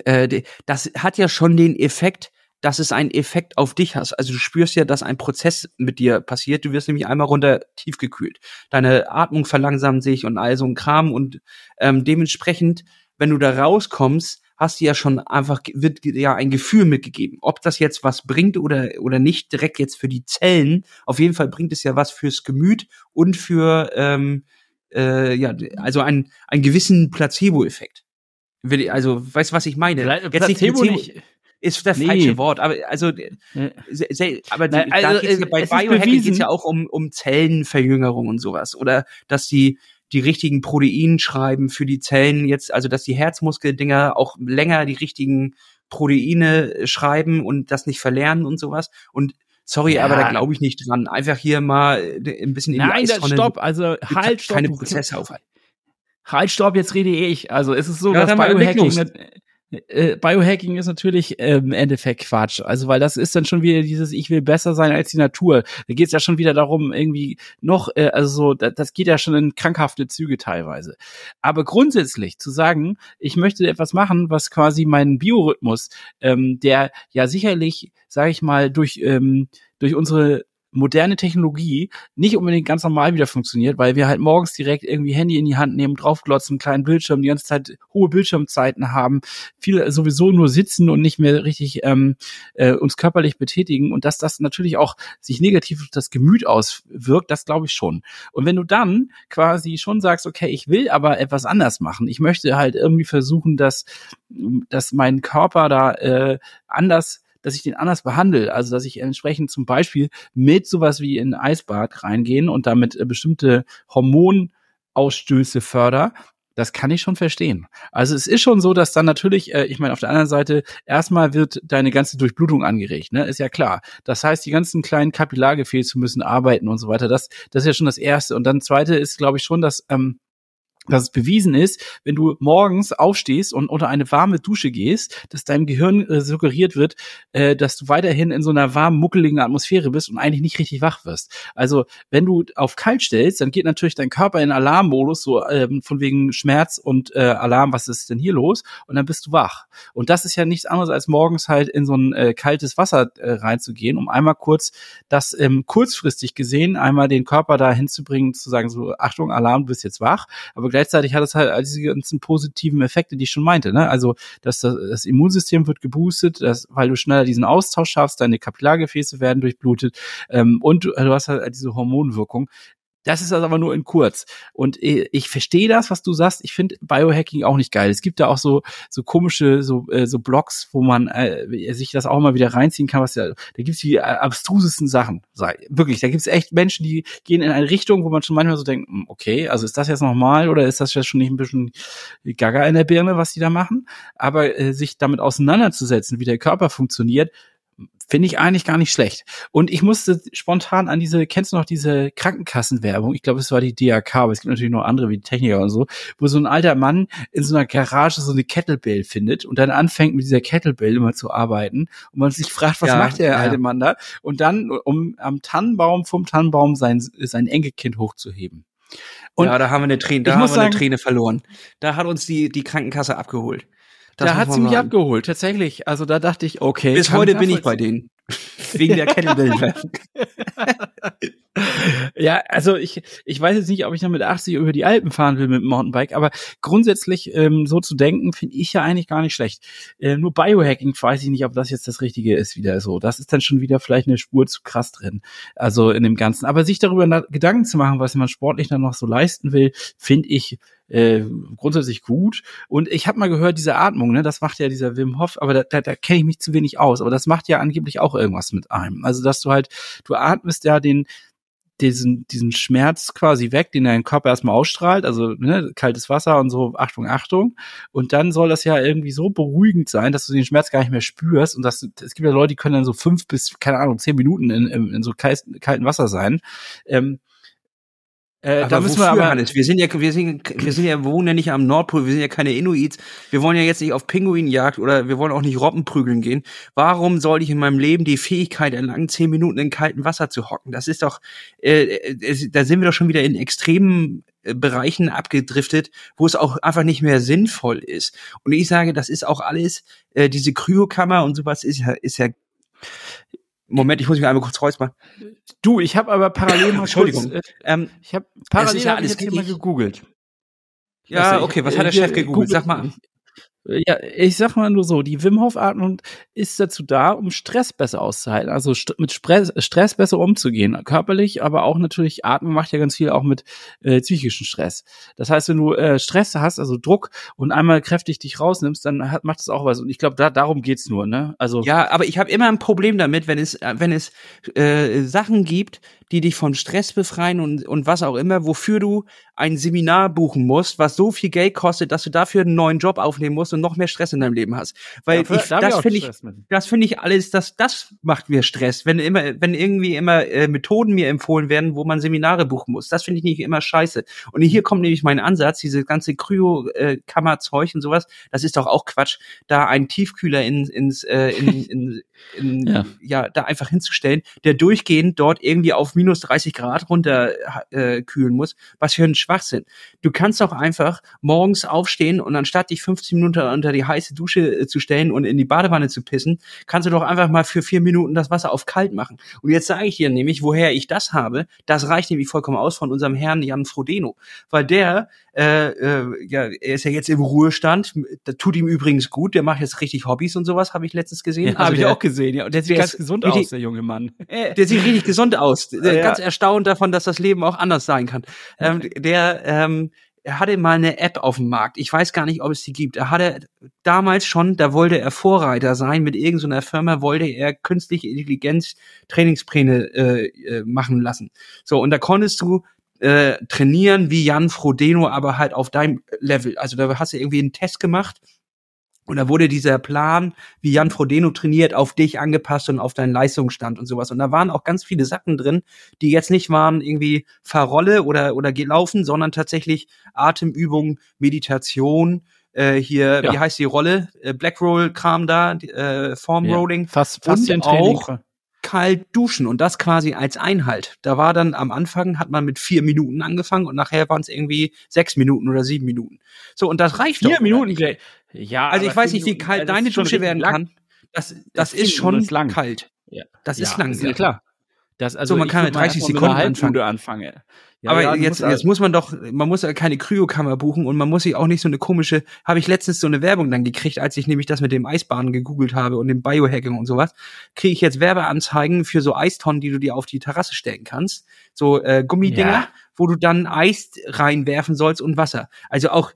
Äh, die- das hat ja schon den Effekt, dass es einen Effekt auf dich hast. Also du spürst ja, dass ein Prozess mit dir passiert. Du wirst nämlich einmal runter tiefgekühlt. Deine Atmung verlangsamt sich und all so ein Kram und ähm, dementsprechend, wenn du da rauskommst, hast du ja schon einfach, wird dir ja ein Gefühl mitgegeben. Ob das jetzt was bringt oder, oder nicht direkt jetzt für die Zellen, auf jeden Fall bringt es ja was fürs Gemüt und für, ähm, äh, ja, also einen, einen gewissen Placebo-Effekt. Also, weißt du, was ich meine? Placebo, Placebo nicht. ist das Nee. falsche Wort, aber also se- aber die, Nein, da also, geht's ja äh, bei es Biohacking bewiesen- geht's ja auch um, um Zellenverjüngerung und sowas. Oder dass die die richtigen Proteine schreiben für die Zellen jetzt, also dass die Herzmuskeldinger auch länger die richtigen Proteine äh, schreiben und das nicht verlernen und sowas. Und sorry, Ja. aber da glaube ich nicht dran. Einfach hier mal äh, ein bisschen in Nein, die Eistonne. stopp, also Gibt halt, stopp. keine Prozesse aufhalten. Halt, stopp, jetzt rede ich. Also es ist so, Ja, dass Biohacking. Äh, Biohacking ist natürlich ähm, im Endeffekt Quatsch. Also weil das ist dann schon wieder dieses, ich will besser sein als die Natur. Da geht es ja schon wieder darum, irgendwie noch, äh, also so, das, geht ja schon in krankhafte Züge teilweise. Aber grundsätzlich zu sagen, ich möchte etwas machen, was quasi meinen Biorhythmus, ähm, der ja sicherlich, sage ich mal, durch ähm, durch unsere moderne Technologie nicht unbedingt ganz normal wieder funktioniert, weil wir halt morgens direkt irgendwie Handy in die Hand nehmen, draufglotzen, kleinen Bildschirm, die ganze Zeit hohe Bildschirmzeiten haben, viel sowieso nur sitzen und nicht mehr richtig ähm, äh, uns körperlich betätigen und dass das natürlich auch sich negativ auf das Gemüt auswirkt, das glaube ich schon. Und wenn du dann quasi schon sagst, okay, ich will aber etwas anders machen, ich möchte halt irgendwie versuchen, dass, dass mein Körper da äh, anders dass ich den anders behandle, also dass ich entsprechend zum Beispiel mit sowas wie in Eisbad reingehen und damit äh, bestimmte Hormonausstöße förder, das kann ich schon verstehen. Also es ist schon so, dass dann natürlich, äh, ich meine, auf der anderen Seite, erstmal wird deine ganze Durchblutung angeregt, ne? Ist ja klar. Das heißt, die ganzen kleinen Kapillargefäße müssen arbeiten und so weiter. Das, das ist ja schon das Erste. Und dann zweite ist, glaube ich, schon, dass ähm, dass es bewiesen ist, wenn du morgens aufstehst und unter eine warme Dusche gehst, dass deinem Gehirn äh, suggeriert wird, äh, dass du weiterhin in so einer warmen, muckeligen Atmosphäre bist und eigentlich nicht richtig wach wirst. Also wenn du auf kalt stellst, dann geht natürlich dein Körper in Alarmmodus, so ähm, von wegen Schmerz und äh, Alarm, was ist denn hier los? Und dann bist du wach. Und das ist ja nichts anderes, als morgens halt in so ein äh, kaltes Wasser äh, reinzugehen, um einmal kurz das ähm, kurzfristig gesehen, einmal den Körper da hinzubringen, zu sagen, so, Achtung, Alarm, du bist jetzt wach. Aber gleichzeitig hat es halt all diese ganzen positiven Effekte, die ich schon meinte. Ne? Also dass das, das Immunsystem wird geboostet, dass, weil du schneller diesen Austausch schaffst, deine Kapillargefäße werden durchblutet ähm, und du, hast halt diese Hormonwirkung. Das ist also aber nur in kurz. Und äh, ich verstehe das, was du sagst. Ich finde Biohacking auch nicht geil. Es gibt da auch so so komische so äh, so Blogs, wo man äh, sich das auch mal wieder reinziehen kann. Was ja, da gibt's die äh, abstrusesten Sachen. Wirklich, da gibt's echt Menschen, die gehen in eine Richtung, wo man schon manchmal so denkt, hm, okay, also ist das jetzt normal oder ist das jetzt schon nicht ein bisschen Gaga in der Birne, was die da machen? Aber äh, sich damit auseinanderzusetzen, wie der Körper funktioniert, Finde ich eigentlich gar nicht schlecht. Und ich musste spontan an diese, kennst du noch diese Krankenkassenwerbung? Ich glaube, es war die DRK, aber es gibt natürlich noch andere wie die Techniker und so, wo so ein alter Mann in so einer Garage so eine Kettlebell findet und dann anfängt mit dieser Kettlebell immer zu arbeiten und man sich fragt, was ja, macht der ja. alte Mann da? Und dann, um am Tannenbaum, vom Tannenbaum sein, sein Enkelkind hochzuheben. Und ja, da haben wir eine Träne, da haben wir sagen, eine Träne verloren. Da hat uns die, die Krankenkasse abgeholt. Da hat sie mich abgeholt, tatsächlich. Also da dachte ich, okay. Bis heute bin ich bei denen. Wegen der Kettlebell. ja, also ich, ich weiß jetzt nicht, ob ich dann mit 80 über die Alpen fahren will mit dem Mountainbike, aber grundsätzlich ähm, so zu denken, finde ich ja eigentlich gar nicht schlecht. Äh, nur Biohacking weiß ich nicht, ob das jetzt das Richtige ist wieder so. Das ist dann schon wieder vielleicht eine Spur zu krass drin. Also in dem Ganzen. Aber sich darüber Gedanken zu machen, was man sportlich dann noch so leisten will, finde ich äh, grundsätzlich gut. Und ich habe mal gehört, diese Atmung, ne, das macht ja dieser Wim Hof, aber da, da, da kenne ich mich zu wenig aus. Aber das macht ja angeblich auch irgendwas mit einem. Also dass du halt, du atmest ja den diesen, diesen Schmerz quasi weg, den dein Körper erstmal ausstrahlt, also ne, kaltes Wasser und so, Achtung, Achtung. Und dann soll das ja irgendwie so beruhigend sein, dass du den Schmerz gar nicht mehr spürst. Und das, es gibt ja Leute, die können dann so fünf bis, keine Ahnung, zehn Minuten in, in, in so kalten, Wasser sein. Ähm, äh, da müssen wir aber, Hannes? Wir sind ja, wir sind, wir sind ja, wir wohnen ja nicht am Nordpol, wir sind ja keine Inuits. Wir wollen ja jetzt nicht auf Pinguinjagd oder wir wollen auch nicht Robben prügeln gehen. Warum soll ich in meinem Leben die Fähigkeit erlangen, zehn Minuten in kaltem Wasser zu hocken? Das ist doch, äh, da sind wir doch schon wieder in extremen äh, Bereichen abgedriftet, wo es auch einfach nicht mehr sinnvoll ist. Und ich sage, das ist auch alles, äh, diese Kryokammer und sowas ist ja, ist ja Moment, ich muss mich einmal kurz räuspern. Du, ich habe aber parallel mal Entschuldigung. Kurz, äh, ähm, ich habe parallel ja alles jetzt mal gegoogelt. Ja, okay, was hat der Chef gegoogelt? Sag mal. Ja, ich sag mal nur so, die Wim Hof Atmung ist dazu da, um Stress besser auszuhalten, also st mit Stress, Stress besser umzugehen, körperlich, aber auch natürlich Atmen macht ja ganz viel auch mit äh, psychischen Stress. Das heißt, wenn du äh, Stress hast, also Druck und einmal kräftig dich rausnimmst, dann hat, macht das auch was und ich glaube, da darum geht's nur, ne? Also Ja, aber ich habe immer ein Problem damit, wenn es äh, wenn es äh, Sachen gibt, die dich von Stress befreien und, und was auch immer, wofür du ein Seminar buchen musst, was so viel Geld kostet, dass du dafür einen neuen Job aufnehmen musst und noch mehr Stress in deinem Leben hast. Weil ja, ich, das finde ich, das finde ich alles, das, das macht mir Stress. Wenn immer, wenn irgendwie immer äh, Methoden mir empfohlen werden, wo man Seminare buchen muss, das finde ich nicht immer scheiße. Und hier kommt nämlich mein Ansatz, diese ganze Kryo-Kammerzeug äh, und sowas, das ist doch auch Quatsch, da einen Tiefkühler in, ins, äh, in, in, in, ja. ja, da einfach hinzustellen, der durchgehend dort irgendwie auf minus 30 Grad runter äh, kühlen muss. Was für ein Schwachsinn. Du kannst doch einfach morgens aufstehen und anstatt dich 15 Minuten unter die heiße Dusche äh, zu stellen und in die Badewanne zu pissen, kannst du doch einfach mal für vier Minuten das Wasser auf kalt machen. Und jetzt sage ich dir nämlich, woher ich das habe. Das reicht nämlich vollkommen aus von unserem Herrn Jan Frodeno. Weil der äh, äh, ja, er ist ja jetzt im Ruhestand. Das tut ihm übrigens gut. Der macht jetzt richtig Hobbys und sowas, habe ich letztens gesehen. Ja, also habe ich auch gesehen, ja. Und der sieht der ganz gesund richtig, aus, der junge Mann. Der sieht richtig gesund aus. Ja, ganz erstaunt davon, dass das Leben auch anders sein kann. Ähm, der ähm, er hatte mal eine App auf dem Markt. Ich weiß gar nicht, ob es die gibt. Er hatte damals schon, da wollte er Vorreiter sein. Mit irgendeiner Firma wollte er künstliche Intelligenz Trainingspläne äh, äh, machen lassen. So, und da konntest du äh, trainieren wie Jan Frodeno, aber halt auf deinem Level. Also da hast du irgendwie einen Test gemacht und da wurde dieser Plan, wie Jan Frodeno trainiert, auf dich angepasst und auf deinen Leistungsstand und sowas. Und da waren auch ganz viele Sachen drin, die jetzt nicht waren irgendwie Fahrrolle oder, oder gelaufen, sondern tatsächlich Atemübungen, Meditation, äh, hier, ja. wie heißt die Rolle? Äh, Blackroll-Kram da, äh, Formrolling. Ja, fast, fast und auch kalt duschen und das quasi als Einhalt. Da war dann am Anfang hat man mit vier Minuten angefangen und nachher waren es irgendwie sechs Minuten oder sieben Minuten. So und das reicht vier doch. Vier Minuten. Ja. Also ich weiß nicht, wie kalt deine Dusche werden lang. kann. Das, das, das ist schon lang. kalt. Ja. Das ist ja, lang. Ist ja klar. Das, also So, man kann mit mal 30 erst mal Sekunden anfangen. Anfangen. Ja, aber ja, jetzt, musst- jetzt muss man doch, man muss ja keine Kryokammer buchen und man muss sich auch nicht so eine komische, habe ich letztens so eine Werbung dann gekriegt, als ich nämlich das mit dem Eisbahnen gegoogelt habe und dem Biohacking und sowas, kriege ich jetzt Werbeanzeigen für so Eistonnen, die du dir auf die Terrasse stellen kannst. So äh, Gummidinger, Ja. wo du dann Eis reinwerfen sollst und Wasser. Also auch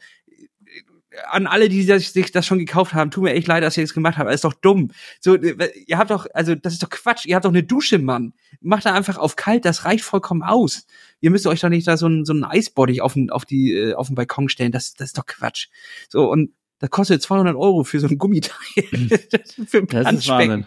an alle, die sich das schon gekauft haben, tut mir echt leid, dass ihr das gemacht habt. Das ist doch dumm. So, äh, ihr habt doch, also das ist doch Quatsch. Ihr habt doch eine Dusche, Mann. Macht da einfach auf kalt, das reicht vollkommen aus. Ihr müsst euch doch nicht da so ein, so ein Eisbody auf den, auf die, äh, auf den Balkon stellen. Das, das ist doch Quatsch. So, und das kostet 200 Euro für so ein Gummiteil. für ein Das ist. Wahnsinn.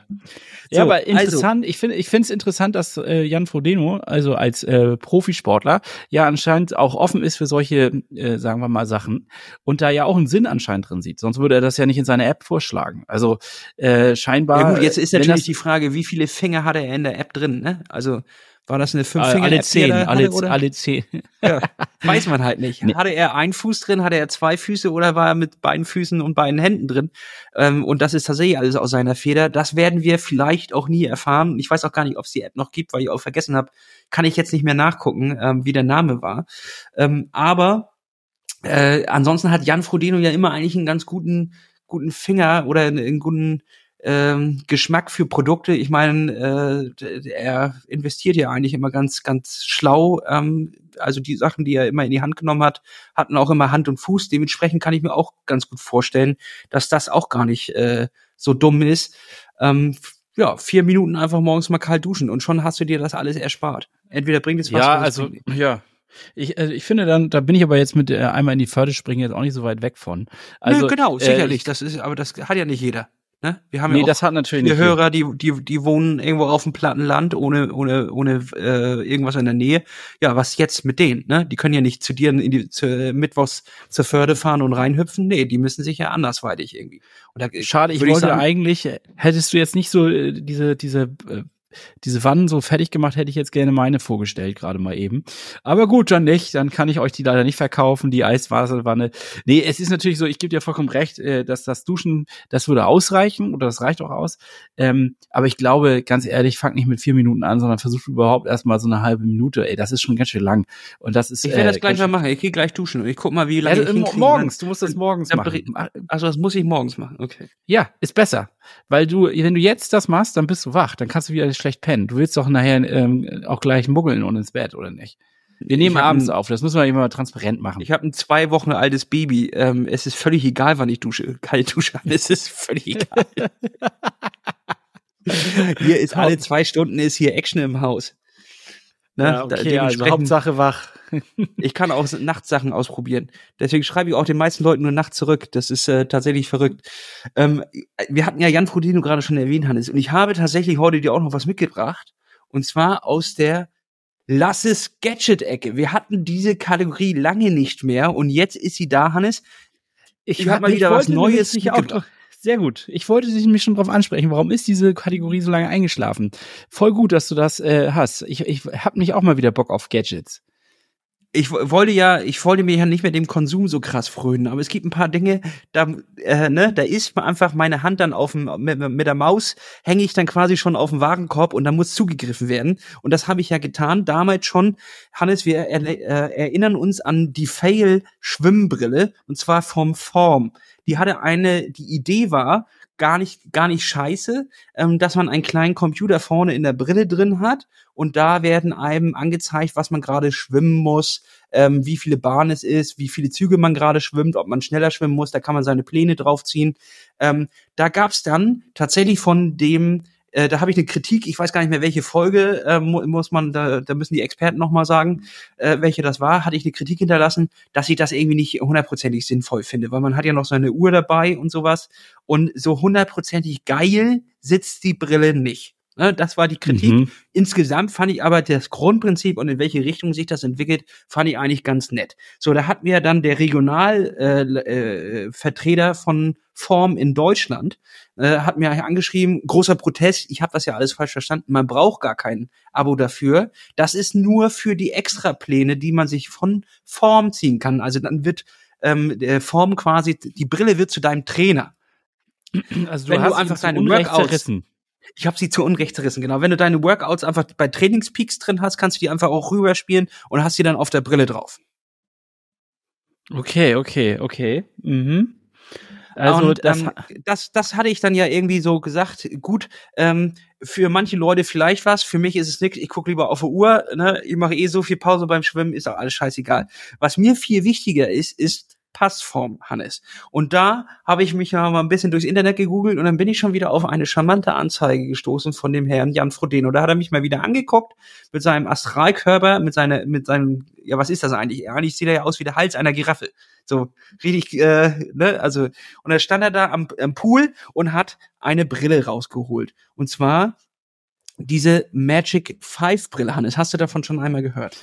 So, ja, aber also- interessant, ich finde ich finde es interessant, dass äh, Jan Frodeno, also als äh, Profisportler, ja anscheinend auch offen ist für solche, äh, sagen wir mal, Sachen und da ja auch einen Sinn anscheinend drin sieht. Sonst würde er das ja nicht in seiner App vorschlagen. Also äh, scheinbar. Ja gut, jetzt ist natürlich das- die Frage, wie viele Finger hatte er in der App drin, ne? Also, war das eine fünf äh, Finger alle zehn, alle, oder? alle zehn. Ja, weiß man halt nicht. Nee. Hatte er einen Fuß drin, hatte er zwei Füße oder war er mit beiden Füßen und beiden Händen drin? Ähm, und das ist tatsächlich alles aus seiner Feder. Das werden wir vielleicht auch nie erfahren. Ich weiß auch gar nicht, ob es die App noch gibt, weil ich auch vergessen habe. Kann ich jetzt nicht mehr nachgucken, ähm, wie der Name war. Ähm, aber äh, ansonsten hat Jan Frodeno ja immer eigentlich einen ganz guten, guten Finger oder einen, einen guten ähm, Geschmack für Produkte. Ich meine, äh, er investiert ja eigentlich immer ganz, ganz schlau. Ähm, also die Sachen, die er immer in die Hand genommen hat, hatten auch immer Hand und Fuß. Dementsprechend kann ich mir auch ganz gut vorstellen, dass das auch gar nicht äh, so dumm ist. Ähm, ja, vier Minuten einfach morgens mal kalt duschen und schon hast du dir das alles erspart. Entweder bringt es was. Ja, also ja. Ich, also ich finde dann, da bin ich aber jetzt mit äh, einmal in die Pferde springen jetzt auch nicht so weit weg von. Also Nö, genau, äh, sicherlich. das ist, aber das hat ja nicht jeder. Ne? Wir haben Nee, ja auch das hat natürlich viele. Hörer, die, die, die wohnen irgendwo auf dem platten Land ohne, ohne, ohne äh, irgendwas in der Nähe. Ja, was jetzt mit denen? Ne? Die können ja nicht zu dir in die, zu, mittwochs zur Förde fahren und reinhüpfen. Nee, die müssen sich ja andersweitig irgendwie. Und da, Schade, ich wollte sagen, eigentlich, äh, hättest du jetzt nicht so äh, diese, diese, äh, diese Wannen so fertig gemacht, hätte ich jetzt gerne meine vorgestellt, gerade mal eben. Aber gut, dann nicht. Dann kann ich euch die leider nicht verkaufen, die Eiswasserwanne. Nee, es ist natürlich so, ich gebe dir vollkommen recht, äh, dass das Duschen, das würde ausreichen oder das reicht auch aus. Ähm, aber ich glaube, ganz ehrlich, fang nicht mit vier Minuten an, sondern versuch überhaupt erstmal so eine halbe Minute. Ey, das ist schon ganz schön lang. Und das ist. ich werde das äh, gleich ganz mal machen. Ich gehe gleich duschen und ich guck mal, wie lange Ja, ich hinkriege. morgens, du musst das morgens machen. also das muss ich morgens machen. Okay. Ja, ist besser. Weil du, wenn du jetzt das machst, dann bist du wach. Dann kannst du wieder schlecht pennen. Du willst doch nachher ähm, auch gleich muggeln und ins Bett, oder nicht? Wir nehmen abends ein- auf. Das müssen wir immer transparent machen. Ich habe ein zwei Wochen altes Baby. Ähm, es ist völlig egal, wann ich dusche. Kalt dusche. Es ist völlig egal. hier ist alle zwei Stunden ist hier Action im Haus. Ne? ja, okay, also dementsprechend- Hauptsache wach. ich kann auch nachts Sachen ausprobieren. Deswegen schreibe ich auch den meisten Leuten nur nachts zurück. Das ist äh, tatsächlich verrückt. Ähm, wir hatten ja Jan Frodeno gerade schon erwähnt, Hannes. Und ich habe tatsächlich heute dir auch noch was mitgebracht. Und zwar aus der Lass es Gadget-Ecke. Wir hatten diese Kategorie lange nicht mehr. Und jetzt ist sie da, Hannes. Ich hab mal wieder was Neues nämlich auch Sehr gut. Ich wollte dich mich schon drauf ansprechen. Warum ist diese Kategorie so lange eingeschlafen? Voll gut, dass du das äh, hast. Ich, ich hab nicht auch mal wieder Bock auf Gadgets. ich wo- wollte ja, ich wollte mir ja nicht mehr dem Konsum so krass frönen, aber es gibt ein paar Dinge, da, äh, ne, da ist einfach meine Hand dann auf dem, mit, mit der Maus hänge ich dann quasi schon auf dem Warenkorb und da muss zugegriffen werden. Und das habe ich ja getan, damals schon. Hannes, wir er, äh, erinnern uns an die Fail-Schwimmbrille und zwar vom Form. Die hatte eine, die Idee war, gar nicht, gar nicht scheiße, ähm, dass man einen kleinen Computer vorne in der Brille drin hat und da werden einem angezeigt, was man gerade schwimmen muss, ähm, wie viele Bahnen es ist, wie viele Züge man gerade schwimmt, ob man schneller schwimmen muss, da kann man seine Pläne draufziehen. Ähm, da gab's dann tatsächlich von dem, äh, da habe ich eine Kritik, ich weiß gar nicht mehr, welche Folge äh, mu muss man, da, da müssen die Experten nochmal sagen, äh, welche das war, hatte ich eine Kritik hinterlassen, dass ich das irgendwie nicht hundertprozentig sinnvoll finde, weil man hat ja noch seine Uhr dabei und sowas und so hundertprozentig geil sitzt die Brille nicht. Ne, das war die Kritik. Mhm. Insgesamt fand ich aber das Grundprinzip und in welche Richtung sich das entwickelt, fand ich eigentlich ganz nett. So, da hat mir dann der Regionalvertreter äh, äh, von Form in Deutschland äh, hat mir angeschrieben, großer Protest, ich habe das ja alles falsch verstanden, man braucht gar kein Abo dafür. Das ist nur für die Extrapläne, die man sich von Form ziehen kann. Also dann wird ähm, der Form quasi, die Brille wird zu deinem Trainer. Also Wenn du hast ihn einfach deine Workouts- zerrissen. Ich habe sie zu Unrecht zerrissen, genau. Wenn du deine Workouts einfach bei Trainingspeaks drin hast, kannst du die einfach auch rüberspielen und hast sie dann auf der Brille drauf. Okay, okay, okay. Mhm. Also und, das, ähm, das, das hatte ich dann ja irgendwie so gesagt, gut, ähm, für manche Leute vielleicht was, für mich ist es nichts, ich gucke lieber auf die Uhr, ne? ich mache eh so viel Pause beim Schwimmen, ist auch alles scheißegal. Was mir viel wichtiger ist, ist Passform, Hannes. Und da habe ich mich ja mal ein bisschen durchs Internet gegoogelt und dann bin ich schon wieder auf eine charmante Anzeige gestoßen von dem Herrn Jan Frodeno. Da hat er mich mal wieder angeguckt mit seinem Astralkörper, mit seiner, mit seinem, ja, was ist das eigentlich? Eigentlich sieht er ja aus wie der Hals einer Giraffe. So richtig, äh, ne, also, und da stand er da am, am Pool und hat eine Brille rausgeholt. Und zwar diese Magic Five Brille, Hannes. Hast du davon schon einmal gehört?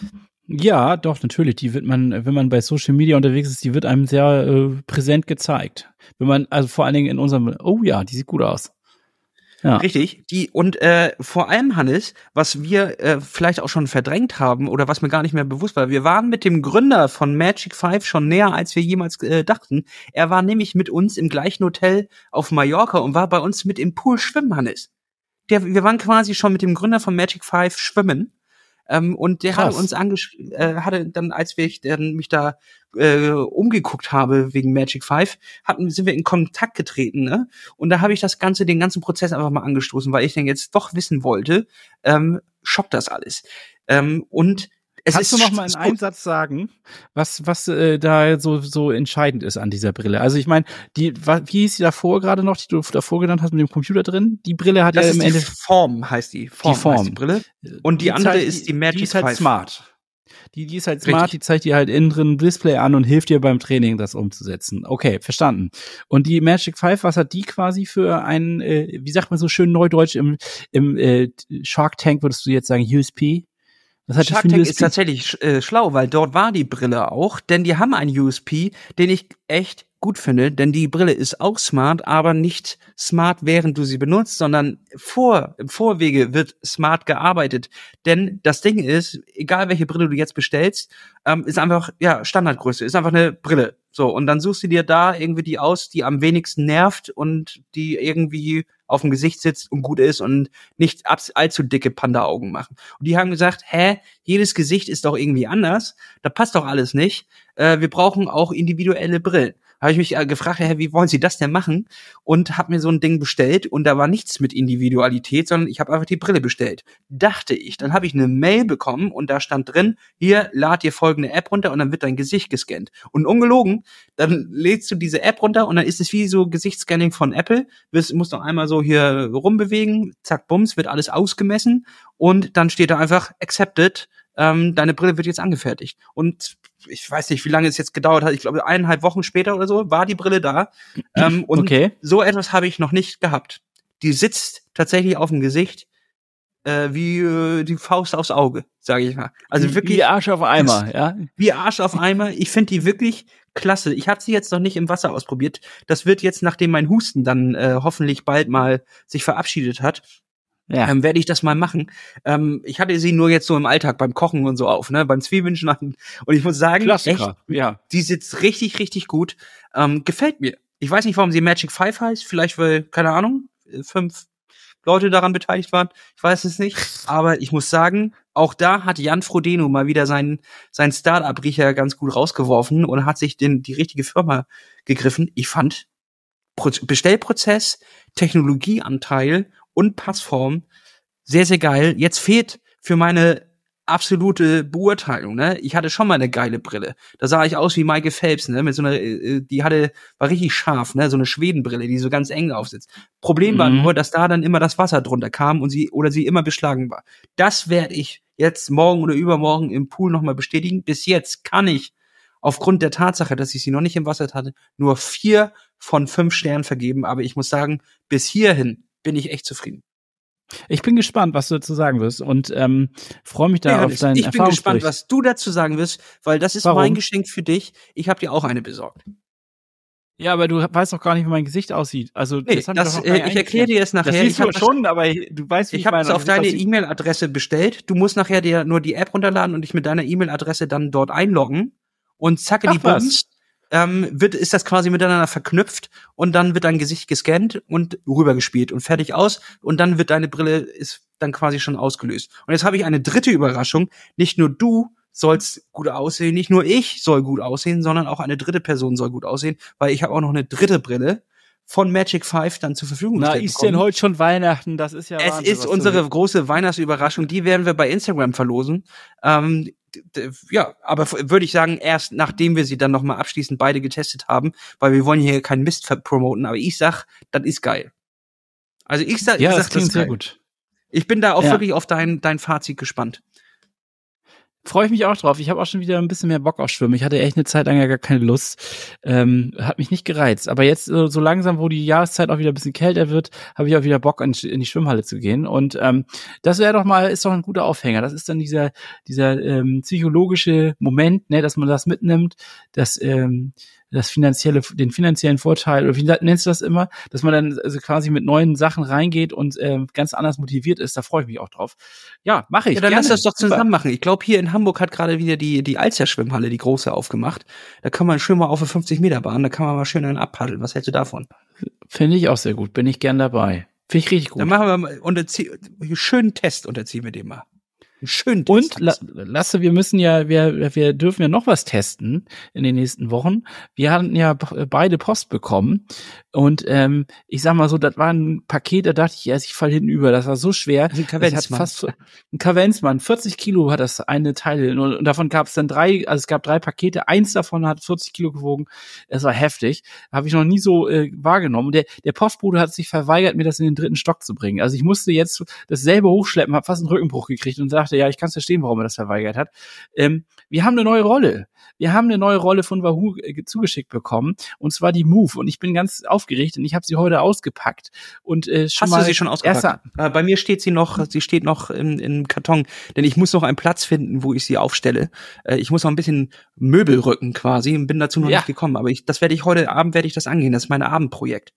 Ja, doch, natürlich. Die wird man, wenn man bei Social Media unterwegs ist, die wird einem sehr äh, präsent gezeigt. Wenn man, also vor allen Dingen in unserem, oh ja, die sieht gut aus. Ja. Richtig. Die und äh, vor allem Hannes, was wir äh, vielleicht auch schon verdrängt haben oder was mir gar nicht mehr bewusst war, wir waren mit dem Gründer von Magic Five schon näher, als wir jemals äh, dachten. Er war nämlich mit uns im gleichen Hotel auf Mallorca und war bei uns mit im Pool schwimmen, Hannes. Der, wir waren quasi schon mit dem Gründer von Magic Five schwimmen. Ähm, und der Krass. hatte uns angeschrieben, äh, hatte dann, als wir ich dann mich da äh, umgeguckt habe wegen Magic Five, hatten, sind wir in Kontakt getreten, ne? Und da habe ich das Ganze, den ganzen Prozess einfach mal angestoßen, weil ich dann jetzt doch wissen wollte, ähm, schockt das alles. Ähm, und es Kannst du noch mal in einem Satz sagen, was was äh, da so so entscheidend ist an dieser Brille? Also ich meine, die wie hieß die davor gerade noch, die du davor genannt hast mit dem Computer drin? Die Brille hat das ja im die Ende Form, heißt die. Form, Die Form. Die Brille. Und die, andere zeigt- ist die Magic die ist halt Five. smart. Die, die ist halt smart, Richtig. die zeigt dir halt innen drin Display an und hilft dir beim Training, das umzusetzen. Okay, verstanden. Und die Magic Five, was hat die quasi für einen, äh, wie sagt man so schön neudeutsch im, im äh, Shark Tank, würdest du jetzt sagen, USP? Hat die Shark Tank ist tatsächlich äh, schlau, weil dort war die Brille auch, denn die haben einen USP, den ich echt gut finde, denn die Brille ist auch smart, aber nicht smart, während du sie benutzt, sondern vor, im Vorwege wird smart gearbeitet. Denn das Ding ist, egal welche Brille du jetzt bestellst, ähm, ist einfach, ja, Standardgröße, ist einfach eine Brille. So, und dann suchst du dir da irgendwie die aus, die am wenigsten nervt und die irgendwie auf dem Gesicht sitzt und gut ist und nicht allzu dicke Panda-Augen machen. Und die haben gesagt, hä, jedes Gesicht ist doch irgendwie anders, da passt doch alles nicht. Äh, wir brauchen auch individuelle Brillen. Habe ich mich äh, gefragt, hä, wie wollen Sie das denn machen? Und habe mir so ein Ding bestellt und da war nichts mit Individualität, sondern ich habe einfach die Brille bestellt. Dachte ich. Dann habe ich eine Mail bekommen und da stand drin, hier lad dir folgende App runter und dann wird dein Gesicht gescannt. Und ungelogen, dann lädst du diese App runter und dann ist es wie so Gesichtsscanning von Apple. Du musst noch einmal so hier rumbewegen, zack, bums, wird alles ausgemessen und dann steht da einfach accepted, ähm, deine Brille wird jetzt angefertigt. Und ich weiß nicht, wie lange es jetzt gedauert hat. Ich glaube, eineinhalb Wochen später oder so war die Brille da. Ähm, und Okay. so etwas habe ich noch nicht gehabt. Die sitzt tatsächlich auf dem Gesicht äh, wie äh, die Faust aufs Auge, sage ich mal. Also wirklich Wie Arsch auf Eimer, ja. wie Arsch auf Eimer. Ich finde die wirklich klasse. Ich habe sie jetzt noch nicht im Wasser ausprobiert. Das wird jetzt, nachdem mein Husten dann äh, hoffentlich bald mal sich verabschiedet hat, Ja. ähm, werde ich das mal machen. Ähm, ich hatte sie nur jetzt so im Alltag beim Kochen und so auf, ne, beim Zwiebeln schneiden. Und ich muss sagen, echt, ja. die sitzt richtig, richtig gut. Ähm, gefällt mir. Ich weiß nicht, warum sie Magic Five heißt. Vielleicht, weil, keine Ahnung, äh, fünf Leute daran beteiligt waren. Ich weiß es nicht. Aber ich muss sagen, auch da hat Jan Frodeno mal wieder seinen, seinen Start-up-Riecher ganz gut rausgeworfen und hat sich den, die richtige Firma gegriffen. Ich fand Pro Bestellprozess, Technologieanteil und Passform sehr, sehr geil. Jetzt fehlt für meine absolute Beurteilung, ne? Ich hatte schon mal eine geile Brille. Da sah ich aus wie Michael Phelps, ne? Mit so einer, äh, die hatte, war richtig scharf, ne? So eine Schwedenbrille, die so ganz eng aufsitzt. Problem war Mhm. nur, dass da dann immer das Wasser drunter kam und sie, oder sie immer beschlagen war. Das werde ich jetzt morgen oder übermorgen im Pool nochmal bestätigen. Bis jetzt kann ich aufgrund der Tatsache, dass ich sie noch nicht im Wasser hatte, nur vier von fünf Sternen vergeben. Aber ich muss sagen, bis hierhin bin ich echt zufrieden. Ich bin gespannt, was du dazu sagen wirst und ähm, freue mich da Ja, auf deinen ich bin gespannt, was du dazu sagen wirst, weil das ist Warum? mein Geschenk für dich. Ich habe dir auch eine besorgt. Ja, aber du weißt doch gar nicht, wie mein Gesicht aussieht. Also Nee, das, das, äh, ich erkläre dir es nachher. Das siehst ich du habe schon, aber du weißt, wie ich habe es auf deine Gesicht aussieht. E-Mail-Adresse bestellt. Du musst nachher dir nur die App runterladen und dich mit deiner E-Mail-Adresse dann dort einloggen. Und zacke die Ach, was? Bums ähm, wird, ist das quasi miteinander verknüpft und dann wird dein Gesicht gescannt und rübergespielt und fertig aus und dann wird deine Brille ist dann quasi schon ausgelöst. Und jetzt habe ich eine dritte Überraschung. Nicht nur du sollst gut aussehen, nicht nur ich soll gut aussehen, sondern auch eine dritte Person soll gut aussehen, weil ich habe auch noch eine dritte Brille von Magic Five dann zur Verfügung Na, gestellt ist denn heute schon Weihnachten? Das ist ja Es Wahnsinn, ist unsere große Weihnachtsüberraschung, die werden wir bei Instagram verlosen. Ähm, ja, aber würde ich sagen, erst nachdem wir sie dann nochmal abschließend beide getestet haben, weil wir wollen hier keinen Mist promoten, aber ich sag, das ist geil. Also ich sag, Ja, ich das sag, klingt ist sehr gut. Ich bin da auch Ja. wirklich auf dein, dein Fazit gespannt. Freue ich mich auch drauf. Ich habe auch schon wieder ein bisschen mehr Bock auf Schwimmen. Ich hatte echt eine Zeit lang ja gar keine Lust. Ähm, hat mich nicht gereizt. Aber jetzt so, so langsam, wo die Jahreszeit auch wieder ein bisschen kälter wird, habe ich auch wieder Bock, in, in die Schwimmhalle zu gehen. Und ähm, das wäre doch mal, ist doch ein guter Aufhänger. Das ist dann dieser, dieser ähm, psychologische Moment, ne, dass man das mitnimmt, dass ähm, das finanzielle, den finanziellen Vorteil, oder wie nennst du das immer, dass man dann also quasi mit neuen Sachen reingeht und ähm, ganz anders motiviert ist. Da freue ich mich auch drauf. Ja, mache ich. Ja, dann gerne. lass das doch zusammen machen. Ich glaube, hier in Hamburg hat gerade wieder die, die Alster-Schwimmhalle, die große, aufgemacht. Da kann man schön mal auf eine 50-Meter-Bahn, da kann man mal schön einen abpaddeln. Was hältst du davon? Finde ich auch sehr gut. Bin ich gern dabei. Finde ich richtig gut. Dann machen wir mal einen schönen Test unterziehen wir dem mal. Einen schönen Test. Und La Lasse, wir müssen ja, wir, wir dürfen ja noch was testen in den nächsten Wochen. Wir hatten ja beide Post bekommen. Und ähm, ich sag mal so, das war ein Paket, da dachte ich erst, ich fall hinten über. Das war so schwer. Das ein Das Kavenzmann. fast ein Kavenzmann. 40 Kilo hat das eine Teil. Und, und davon gab es dann drei, also es gab drei Pakete. Eins davon hat 40 Kilo gewogen. Es war heftig. Habe ich noch nie so äh, wahrgenommen. Und der, der Postbote hat sich verweigert, mir das in den dritten Stock zu bringen. Also ich musste jetzt dasselbe hochschleppen, habe fast einen Rückenbruch gekriegt und sagte, ja, ich kann verstehen, warum er das verweigert hat. Ähm, wir haben eine neue Rolle. Wir haben eine neue Rolle von Wahoo äh, zugeschickt bekommen. Und zwar die Move. Und ich bin ganz aufgeregt und ich habe sie heute ausgepackt. Und äh, schon Hast mal du sie schon ausgepackt? erster- Äh, Bei mir steht sie noch, sie steht noch im, im Karton, denn ich muss noch einen Platz finden, wo ich sie aufstelle. Äh, Ich muss noch ein bisschen Möbel rücken quasi und bin dazu noch Ja. nicht gekommen. Aber ich, das werde ich heute Abend werde ich das angehen. Das ist mein Abendprojekt.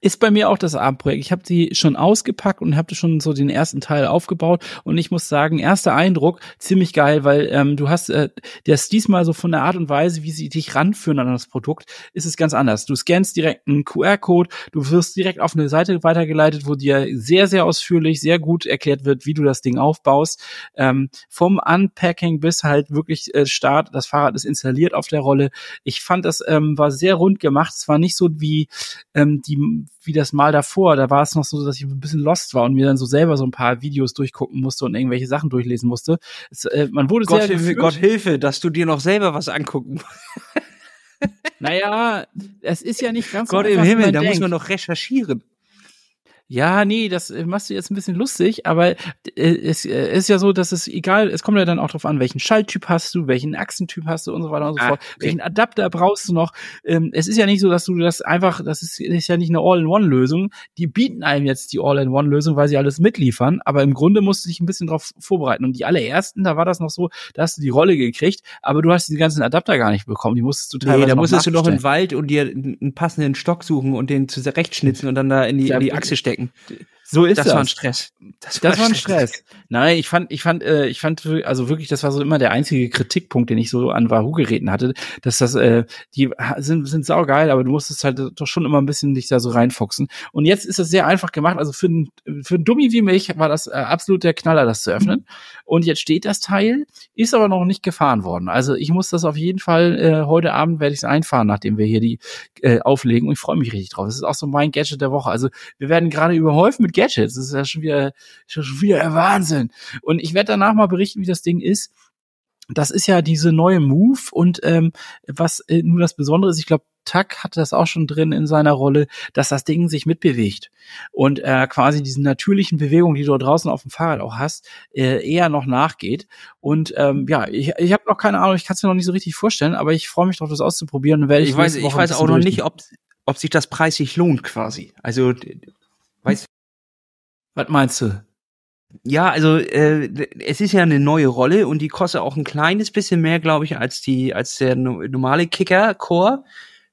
Ist bei mir auch das Abendprojekt. Ich habe die schon ausgepackt und habe schon so den ersten Teil aufgebaut. Und ich muss sagen, erster Eindruck, ziemlich geil, weil ähm, du hast äh, das diesmal so von der Art und Weise, wie sie dich ranführen an das Produkt, ist es ganz anders. Du scannst direkt einen QR-Code, du wirst direkt auf eine Seite weitergeleitet, wo dir sehr, sehr ausführlich, sehr gut erklärt wird, wie du das Ding aufbaust. Ähm, vom Unpacking bis halt wirklich äh, Start. Das Fahrrad ist installiert auf der Rolle. Ich fand, das ähm, war sehr rund gemacht. Es war nicht so wie ähm, die wie das Mal davor, da war es noch so, dass ich ein bisschen lost war und mir dann so selber so ein paar Videos durchgucken musste und irgendwelche Sachen durchlesen musste. Es, äh, man wurde Gott sehr Hilfe. Gott Hilfe, dass du dir noch selber was angucken musst. Naja, es ist ja nicht ganz so Gott im Himmel, da muss denkt. man noch recherchieren. Ja, nee, das äh, machst du jetzt ein bisschen lustig, aber äh, es äh, ist ja so, dass es egal, es kommt ja dann auch drauf an, welchen Schalttyp hast du, welchen Achsentyp hast du und so weiter und so Ah, fort. okay. Welchen Adapter brauchst du noch? Ähm, es ist ja nicht so, dass du das einfach, das ist, ist ja nicht eine All-in-One-Lösung. Die bieten einem jetzt die All-in-One-Lösung, weil sie alles mitliefern, aber im Grunde musst du dich ein bisschen drauf vorbereiten. Und die allerersten, da war das noch so, da hast du die Rolle gekriegt, aber du hast diese ganzen Adapter gar nicht bekommen. Die musstest du teilweise Nee, da noch musstest du noch im Wald und dir einen passenden Stock suchen und den zurechtschnitzen und dann da in die, in die Achse stecken. So ist Das, das. war ein Stress. Das war ein Stress. Nein, ich fand, ich fand, äh, ich fand, also wirklich, das war so immer der einzige Kritikpunkt, den ich so an Wahoo-Geräten hatte, dass das, äh, die sind, sind saugeil, aber du musstest halt doch schon immer ein bisschen dich da so reinfuchsen. Und jetzt ist das sehr einfach gemacht. Also für einen, für einen Dummi wie mich war das äh, absolut der Knaller, das zu öffnen. Und jetzt steht das Teil, ist aber noch nicht gefahren worden. Also ich muss das auf jeden Fall, äh, heute Abend werde ich es einfahren, nachdem wir hier die äh, auflegen. Und ich freue mich richtig drauf. Das ist auch so mein Gadget der Woche. Also wir werden gerade überhäuft mit Gadgets. Das ist ja schon wieder, schon wieder der Wahnsinn. Und ich werde danach mal berichten, wie das Ding ist. Das ist ja diese neue Move und ähm, was äh, nur das Besondere ist, ich glaube, Tuck hatte das auch schon drin in seiner Rolle, dass das Ding sich mitbewegt und äh, quasi diesen natürlichen Bewegungen, die du draußen auf dem Fahrrad auch hast, äh, eher noch nachgeht. Und ähm, ja, ich, ich habe noch keine Ahnung, ich kann es mir noch nicht so richtig vorstellen, aber ich freue mich drauf, das auszuprobieren. Werde Ich weiß, ich Woche ein weiß auch noch nicht, ob, ob sich das preislich lohnt quasi. Also, weißt Was meinst du? Ja, also äh, es ist ja eine neue Rolle und die kostet auch ein kleines bisschen mehr, glaube ich, als die als der no- normale Kicker Core.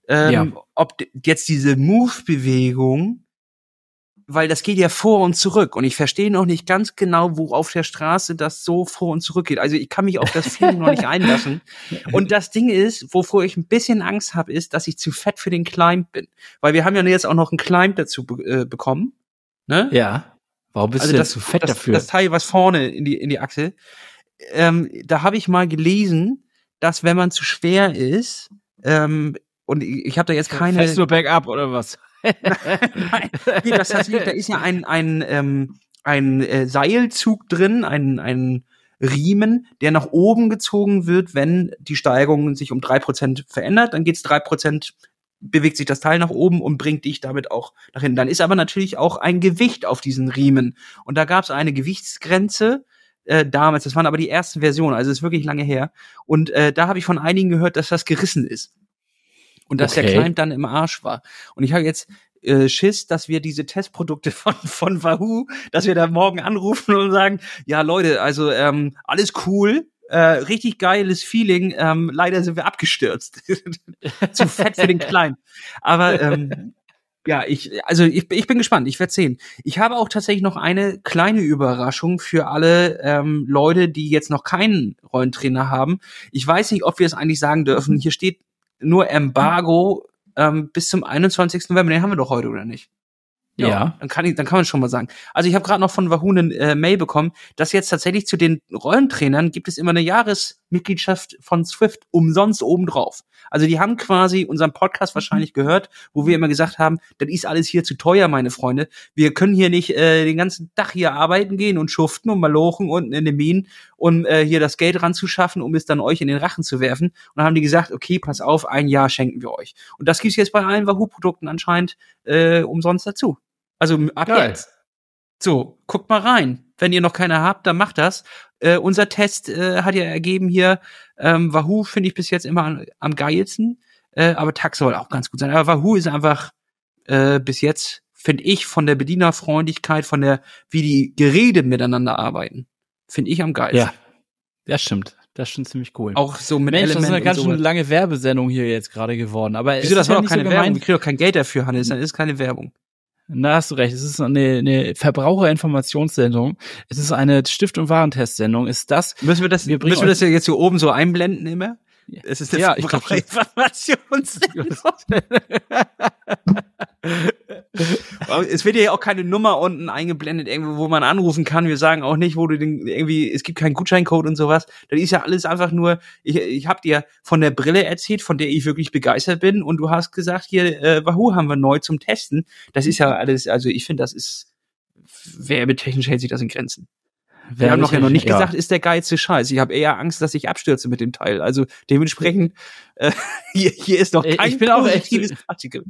Ähm, Ja. Ob jetzt diese Move-Bewegung weil das geht ja vor und zurück und ich verstehe noch nicht ganz genau, wo auf der Straße das so vor und zurück geht. Also ich kann mich auf das Feeling noch nicht einlassen. Und das Ding ist, wovor ich ein bisschen Angst habe, ist, dass ich zu fett für den Climb bin, weil wir haben ja jetzt auch noch einen Climb dazu be äh, bekommen. Ne? Ja. Warum bist also du denn das, zu fett das, dafür? Das Teil, was vorne in die, in die Achse. Ähm, da habe ich mal gelesen, dass wenn man zu schwer ist, ähm, und ich, ich habe da jetzt keine. Fährst du bergab oder was? Nein, nee, das heißt, da ist ja ein, ein, ähm, ein äh, Seilzug drin, ein, ein Riemen, der nach oben gezogen wird, wenn die Steigung sich um drei Prozent verändert. Dann geht's drei Prozent bewegt sich das Teil nach oben und bringt dich damit auch nach hinten. Dann ist aber natürlich auch ein Gewicht auf diesen Riemen. Und da gab es eine Gewichtsgrenze äh, damals. Das waren aber die ersten Versionen, also ist wirklich lange her. Und äh, da habe ich von einigen gehört, dass das gerissen ist. Und dass Okay. der Climb dann im Arsch war. Und ich habe jetzt äh, Schiss, dass wir diese Testprodukte von von Wahoo, dass wir da morgen anrufen und sagen, ja Leute, also ähm, alles cool, äh, richtig geiles Feeling. Ähm, leider sind wir abgestürzt. Zu fett für den Kleinen. Aber ähm, ja, ich, also ich, ich bin gespannt. Ich werde sehen. Ich habe auch tatsächlich noch eine kleine Überraschung für alle ähm, Leute, die jetzt noch keinen Rollentrainer haben. Ich weiß nicht, ob wir es eigentlich sagen dürfen. Hier steht nur Embargo ähm, bis zum 21. November. Den haben wir doch heute, oder nicht? Ja. Dann kann ich, dann kann man schon mal sagen. Also ich habe gerade noch von Wahoo eine äh, Mail bekommen, dass jetzt tatsächlich zu den Rollentrainern gibt es immer eine Jahresmitgliedschaft von Swift umsonst obendrauf. Also die haben quasi unseren Podcast wahrscheinlich gehört, wo wir immer gesagt haben, das ist alles hier zu teuer, meine Freunde. Wir können hier nicht äh, den ganzen Tag hier arbeiten gehen und schuften und malochen unten in den Minen, um äh, hier das Geld ranzuschaffen, um es dann euch in den Rachen zu werfen. Und dann haben die gesagt, okay, pass auf, ein Jahr schenken wir euch. Und das gibt's jetzt bei allen Wahoo-Produkten anscheinend äh, umsonst dazu. Also ab Geil. jetzt. So, guckt mal rein. Wenn ihr noch keine habt, dann macht das. Äh, unser Test äh, hat ja ergeben hier, ähm, Wahoo finde ich bis jetzt immer am, am geilsten, äh, aber Tax soll auch ganz gut sein. Aber Wahoo ist einfach äh, bis jetzt, finde ich, von der Bedienerfreundlichkeit, von der, wie die Geräte miteinander arbeiten, finde ich am geilsten. Ja. Das stimmt. Das ist schon ziemlich cool. Auch so mit Mensch, das ist Element eine ganz schön lange Werbesendung hier jetzt gerade geworden. Aber es Wieso, das ist war ja doch nicht keine so Werbung. gemeint. Ich kriege doch kein Geld dafür, Hannes. Dann ist keine Werbung. Na, hast du recht. Es ist eine, eine Verbraucherinformationssendung. Es ist eine Stift- und Warentestsendung. Ist das? Müssen wir das, Wir müssen wir das ja jetzt hier oben so einblenden immer? Ja. Es ist eine Ja, ich es wird ja auch keine Nummer unten eingeblendet, irgendwo, wo man anrufen kann. Wir sagen auch nicht, wo du den irgendwie, es gibt keinen Gutscheincode und sowas. Das ist ja alles einfach nur, ich, ich habe dir von der Brille erzählt, von der ich wirklich begeistert bin, und du hast gesagt, hier, äh, Wahoo haben wir neu zum Testen. Das ist ja alles, also ich finde, das ist werbetechnisch hält sich das in Grenzen. Wir haben doch ja noch nicht gesagt, ist der geilste Scheiß. Ich habe eher Angst, dass ich abstürze mit dem Teil. Also dementsprechend, äh, hier, hier ist doch Äh, kein ich bin auch echt- Partikel.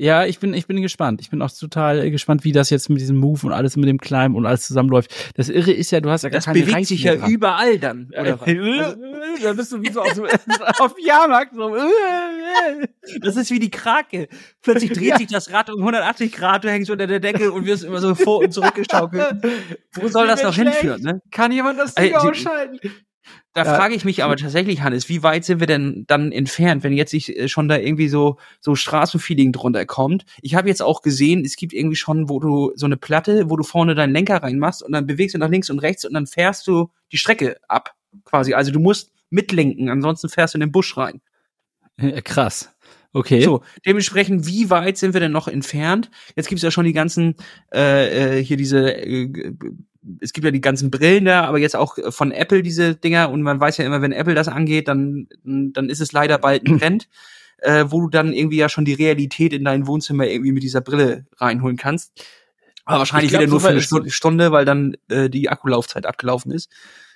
Ja, ich bin, ich bin gespannt. Ich bin auch total gespannt, wie das jetzt mit diesem Move und alles mit dem Climb und alles zusammenläuft. Das Irre ist ja, du hast ja gar Das keine bewegt sich ja dran. überall dann. Oder was? Also, da bist du wie so auf, so, auf dem Jahrmarkt. So. Das ist wie die Krake. Plötzlich dreht Ja. sich das Rad um 180 Grad, du hängst unter der Decke und wirst immer so vor und zurück geschaukelt. Wo soll das noch hinführen, ne? Kann jemand das Ding ausschalten? Da Ja. frage ich mich aber tatsächlich, Hannes, wie weit sind wir denn dann entfernt, wenn jetzt sich äh, schon da irgendwie so so Straßenfeeling drunter kommt? Ich habe jetzt auch gesehen, es gibt irgendwie schon, wo du so eine Platte, wo du vorne deinen Lenker reinmachst und dann bewegst du nach links und rechts und dann fährst du die Strecke ab, quasi. Also du musst mitlenken, ansonsten fährst du in den Busch rein. Ja, krass. Okay. So, dementsprechend, wie weit sind wir denn noch entfernt? Jetzt gibt's ja schon die ganzen, äh, äh, hier diese, äh, es gibt ja die ganzen Brillen da, aber jetzt auch von Apple diese Dinger und man weiß ja immer, wenn Apple das angeht, dann, dann ist es leider bald ein Trend, äh, wo du dann irgendwie ja schon die Realität in dein Wohnzimmer irgendwie mit dieser Brille reinholen kannst. Aber wahrscheinlich Ich glaub, wieder nur so für eine Stunde, weil dann äh, die Akkulaufzeit abgelaufen ist.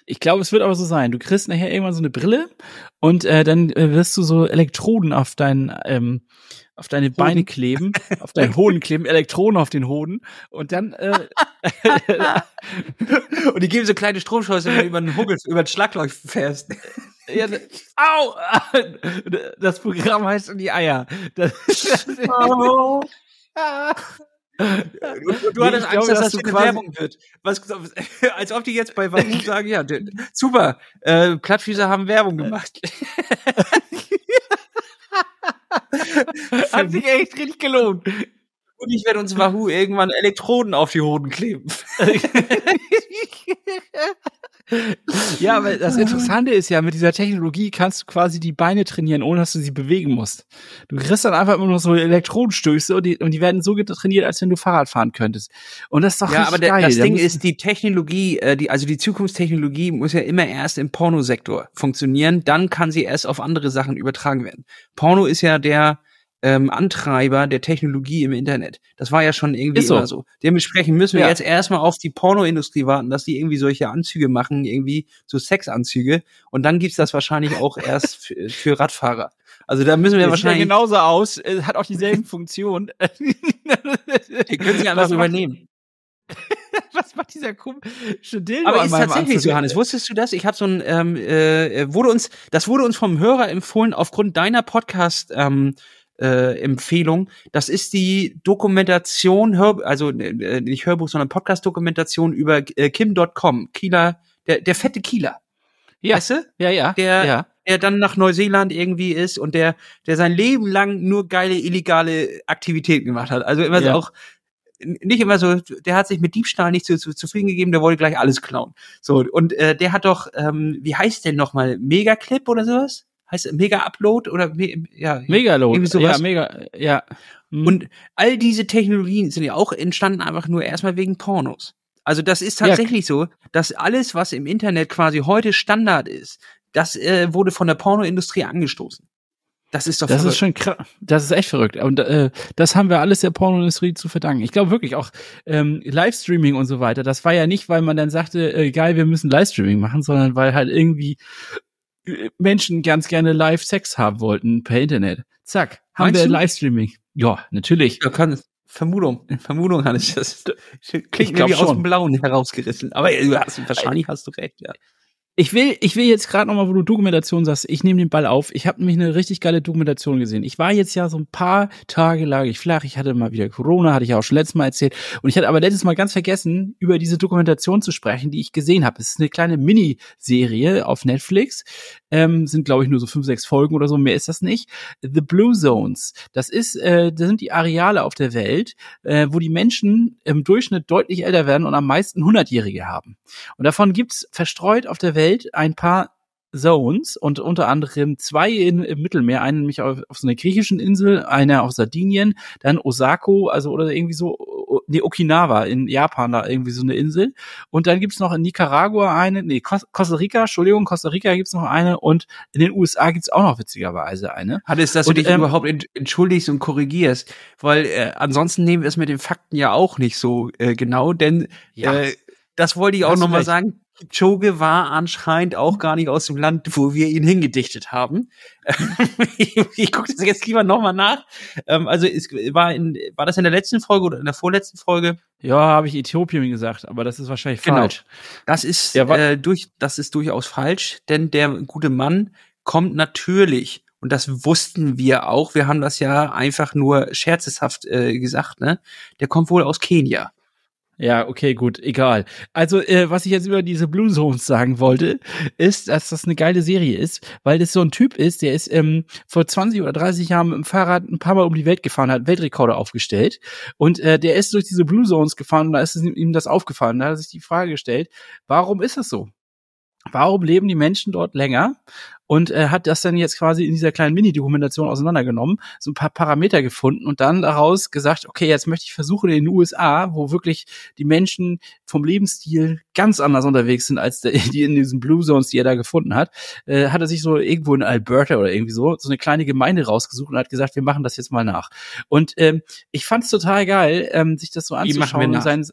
Ich glaube, es wird aber so sein. Du kriegst nachher irgendwann so eine Brille und äh, dann äh, wirst du so Elektroden auf dein, ähm, auf deine Beine kleben, auf deinen Hoden kleben, Elektroden auf den Hoden und dann äh, Und die geben so kleine Stromschläuche, wenn du über den Huggel, über den Schlagloch fährst. ja, au, das Programm heißt in die Eier. Das, das, Du, du Nee, hattest Angst, glaube, dass dass das eine Werbung wird. Was, als ob die jetzt bei Wahoo sagen, ja, super, äh, Plattfüßer haben Werbung gemacht. hat sich echt richtig gelohnt. und ich werde uns Wahoo irgendwann Elektroden auf die Hoden kleben. Ja, aber das Interessante ist ja, mit dieser Technologie kannst du quasi die Beine trainieren, ohne dass du sie bewegen musst. Du kriegst dann einfach immer nur so Elektrodenstöße und die, und die werden so trainiert, als wenn du Fahrrad fahren könntest. Und das ist doch Ja, richtig aber der, geil. das Da Ding ist, die Technologie, äh, die, also die Zukunftstechnologie muss ja immer erst im Pornosektor funktionieren, dann kann sie erst auf andere Sachen übertragen werden. Porno ist ja der ähm, Antreiber der Technologie im Internet. Das war ja schon irgendwie so. immer so. Dementsprechend müssen wir Ja. jetzt erstmal auf die Pornoindustrie warten, dass die irgendwie solche Anzüge machen, irgendwie so Sexanzüge. Und dann gibt's das wahrscheinlich auch erst für, für Radfahrer. Also da müssen wir Der sieht ja wahrscheinlich, genauso aus, äh, hat auch dieselben Funktionen. die können sie einfach was macht, übernehmen. was macht dieser komische Dildo Aber ist tatsächlich Anzug? Johannes. Wusstest du das? Ich habe so ein, ähm, äh, wurde uns, das wurde uns vom Hörer empfohlen aufgrund deiner Podcast ähm, äh, Empfehlung. Das ist die Dokumentation, Hör, also äh, nicht Hörbuch, sondern Podcast-Dokumentation über äh, Kim.com, Kieler, der, der fette Kieler. Ja. Weißt du? Ja, ja. Der, ja. der dann nach Neuseeland irgendwie ist und der, der sein Leben lang nur geile illegale Aktivitäten gemacht hat. Also immer Ja. so auch nicht immer so, der hat sich mit Diebstahl nicht zu, zu, zufrieden gegeben, der wollte gleich alles klauen. So, und äh, der hat doch, ähm, wie heißt der nochmal? Megaclip oder sowas? Heißt es Mega Upload oder me, ja. Megaload. Ja, mega, ja. Hm. Und all diese Technologien sind ja auch entstanden einfach nur erstmal wegen Pornos. Also das ist Ja. tatsächlich so, dass alles, was im Internet quasi heute Standard ist, das äh, wurde von der Pornoindustrie angestoßen. Das ist doch Das verrückt. ist schon krass. Das ist echt verrückt. Und äh, das haben wir alles der Pornoindustrie zu verdanken. Ich glaube wirklich auch ähm, Livestreaming und so weiter. Das war ja nicht, weil man dann sagte, äh, geil, wir müssen Livestreaming machen, sondern weil halt irgendwie Menschen ganz gerne Live-Sex haben wollten per Internet. Zack, haben Meinst wir du? Livestreaming. Ja, natürlich. Ja, kann, Vermutung, Vermutung hatte ich das. Klingt Ich glaub mir wie aus schon. dem Blauen herausgerissen. Aber du hast, wahrscheinlich hast du recht, ja. Ich will, ich will jetzt gerade nochmal, wo du Dokumentation sagst, ich nehme den Ball auf. Ich habe nämlich eine richtig geile Dokumentation gesehen. Ich war jetzt ja so ein paar Tage lag ich flach. Ich hatte mal wieder Corona, hatte ich ja auch schon letztes Mal erzählt. Und ich hatte aber letztes Mal ganz vergessen, über diese Dokumentation zu sprechen, die ich gesehen habe. Es ist eine kleine Miniserie auf Netflix. Ähm, sind, glaube ich, nur so fünf, sechs Folgen oder so. Mehr ist das nicht. The Blue Zones. Das ist, äh, das sind die Areale auf der Welt, äh, wo die Menschen im Durchschnitt deutlich älter werden und am meisten Hundertjährige haben. Und davon gibt's verstreut auf der Welt ein paar Zones und unter anderem zwei in, im Mittelmeer, einen nämlich auf, auf so einer griechischen Insel, einer auf Sardinien, dann Osako, also oder irgendwie so, nee, Okinawa in Japan da irgendwie so eine Insel. Und dann gibt's noch in Nicaragua eine, nee, Cos- Costa Rica, Entschuldigung, Costa Rica gibt's noch eine und in den USA gibt's auch noch witzigerweise eine. Hannes, dass Und, du dich ähm, überhaupt ent- entschuldigst und korrigierst, weil äh, ansonsten nehmen wir es mit den Fakten ja auch nicht so äh, genau, denn Ja. äh, das wollte ich auch Hast du noch mal recht. sagen. Choge war anscheinend auch gar nicht aus dem Land, wo wir ihn hingedichtet haben. ich ich gucke das jetzt lieber noch mal nach. Ähm, also es war in, war das in der letzten Folge oder in der vorletzten Folge? Ja, habe ich Äthiopien gesagt, aber das ist wahrscheinlich Genau. falsch. Das ist Ja, äh, durch, das ist durchaus falsch, denn der gute Mann kommt natürlich und das wussten wir auch. Wir haben das ja einfach nur scherzeshaft äh, gesagt, ne? Der kommt wohl aus Kenia. Ja, okay, gut, egal. Also, äh, was ich jetzt über diese Blue Zones sagen wollte, ist, dass das eine geile Serie ist, weil das so ein Typ ist, der ist ähm, vor 20 oder 30 Jahren mit dem Fahrrad ein paar Mal um die Welt gefahren, hat Weltrekorde aufgestellt und äh, der ist durch diese Blue Zones gefahren und da ist ihm das aufgefallen. Da hat er sich die Frage gestellt, warum ist das so? Warum leben die Menschen dort länger? Und äh, hat das dann jetzt quasi in dieser kleinen Mini-Dokumentation auseinandergenommen, so ein paar Parameter gefunden und dann daraus gesagt, okay, jetzt möchte ich versuchen in den USA, wo wirklich die Menschen vom Lebensstil ganz anders unterwegs sind als der, die in diesen Blue Zones, die er da gefunden hat, äh, hat er sich so irgendwo in Alberta oder irgendwie so so eine kleine Gemeinde rausgesucht und hat gesagt, wir machen das jetzt mal nach. Und ähm, ich fand es total geil, ähm, sich das so anzuschauen und sein,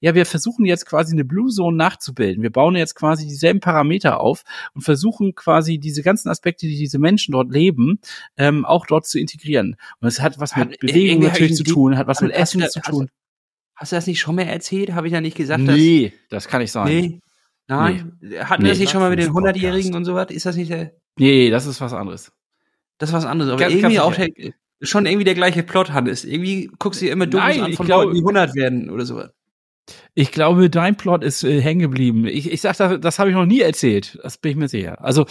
ja, wir versuchen jetzt quasi eine Blue Zone nachzubilden. Wir bauen jetzt quasi dieselben Parameter auf und versuchen quasi diese ganzen Aspekte, die diese Menschen dort leben, ähm, auch dort zu integrieren. Und es hat was mit Hat- Bewegung natürlich zu ich tun, hat was mit Essen da- zu tun. Hast du das nicht schon mal erzählt? Habe ich ja nicht gesagt, dass. Nee, das kann nicht sein. Nee. Nee. Nein. Hatten wir Nee. das nicht schon mal mit den Podcast. 100-Jährigen und so was? Ist das nicht der, das ist was anderes. das ist was anderes. Aber Ganz- irgendwie ganz auch der, schon irgendwie der gleiche Plot, Hannes. Irgendwie guckst du dir immer Dokus Nein, an ich von glaube- Leuten, die 100 werden oder sowas. Ich glaube, dein Plot ist äh, hängen geblieben. Ich, ich sag, das, das habe ich noch nie erzählt. Das bin ich mir sicher. Also,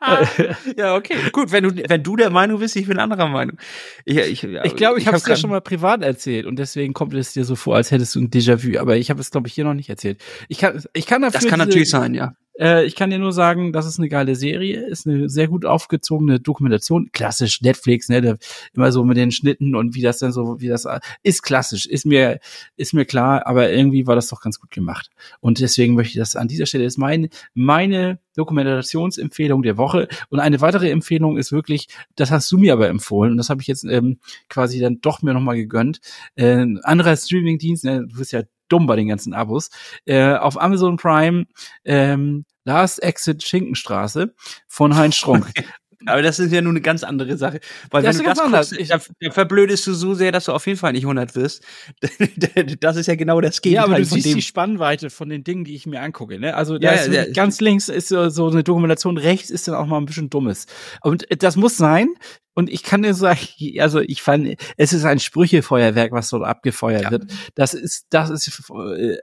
ja, okay. Gut, wenn du, wenn du der Meinung bist, ich bin anderer Meinung. Ich glaube, ich, ich, glaub, ich habe es dir schon mal privat erzählt und deswegen kommt es dir so vor, als hättest du ein Déjà-vu. Aber ich habe es, glaube ich, hier noch nicht erzählt. Ich kann, ich kann dafür. Das kann diese, natürlich sein, ja. Äh, ich kann dir nur sagen, das ist eine geile Serie, ist eine sehr gut aufgezogene Dokumentation. Klassisch Netflix, ne? Immer so mit den Schnitten und wie das dann so, wie das ist klassisch, ist mir, ist mir klar, aber irgendwie war das doch ganz gut gemacht. Und deswegen möchte ich das an dieser Stelle ist meine, meine Dokumentationsempfehlung der Woche. Und eine weitere Empfehlung ist wirklich, das hast du mir aber empfohlen und das habe ich jetzt ähm, quasi dann doch mir nochmal gegönnt. Äh, anderer Streamingdienst, ne, du bist ja dumm bei den ganzen Abos. Äh, auf Amazon Prime ähm, Last Exit Schinkenstraße von Heinz Strunk. Aber das ist ja nun eine ganz andere Sache. Weil das wenn du das anders. guckst, da, da verblödest du so sehr, dass du auf jeden Fall nicht 100 wirst. das ist ja genau das Gegenteil. Ja, aber du siehst die Spannweite von den Dingen, die ich mir angucke. Ne? Also da ja, ist ja, ganz links ist so eine Dokumentation, rechts ist dann auch mal ein bisschen Dummes. Und das muss sein, und ich kann dir sagen, also ich fand, es ist ein Sprüchefeuerwerk, was dort abgefeuert ja. wird. Das ist, das ist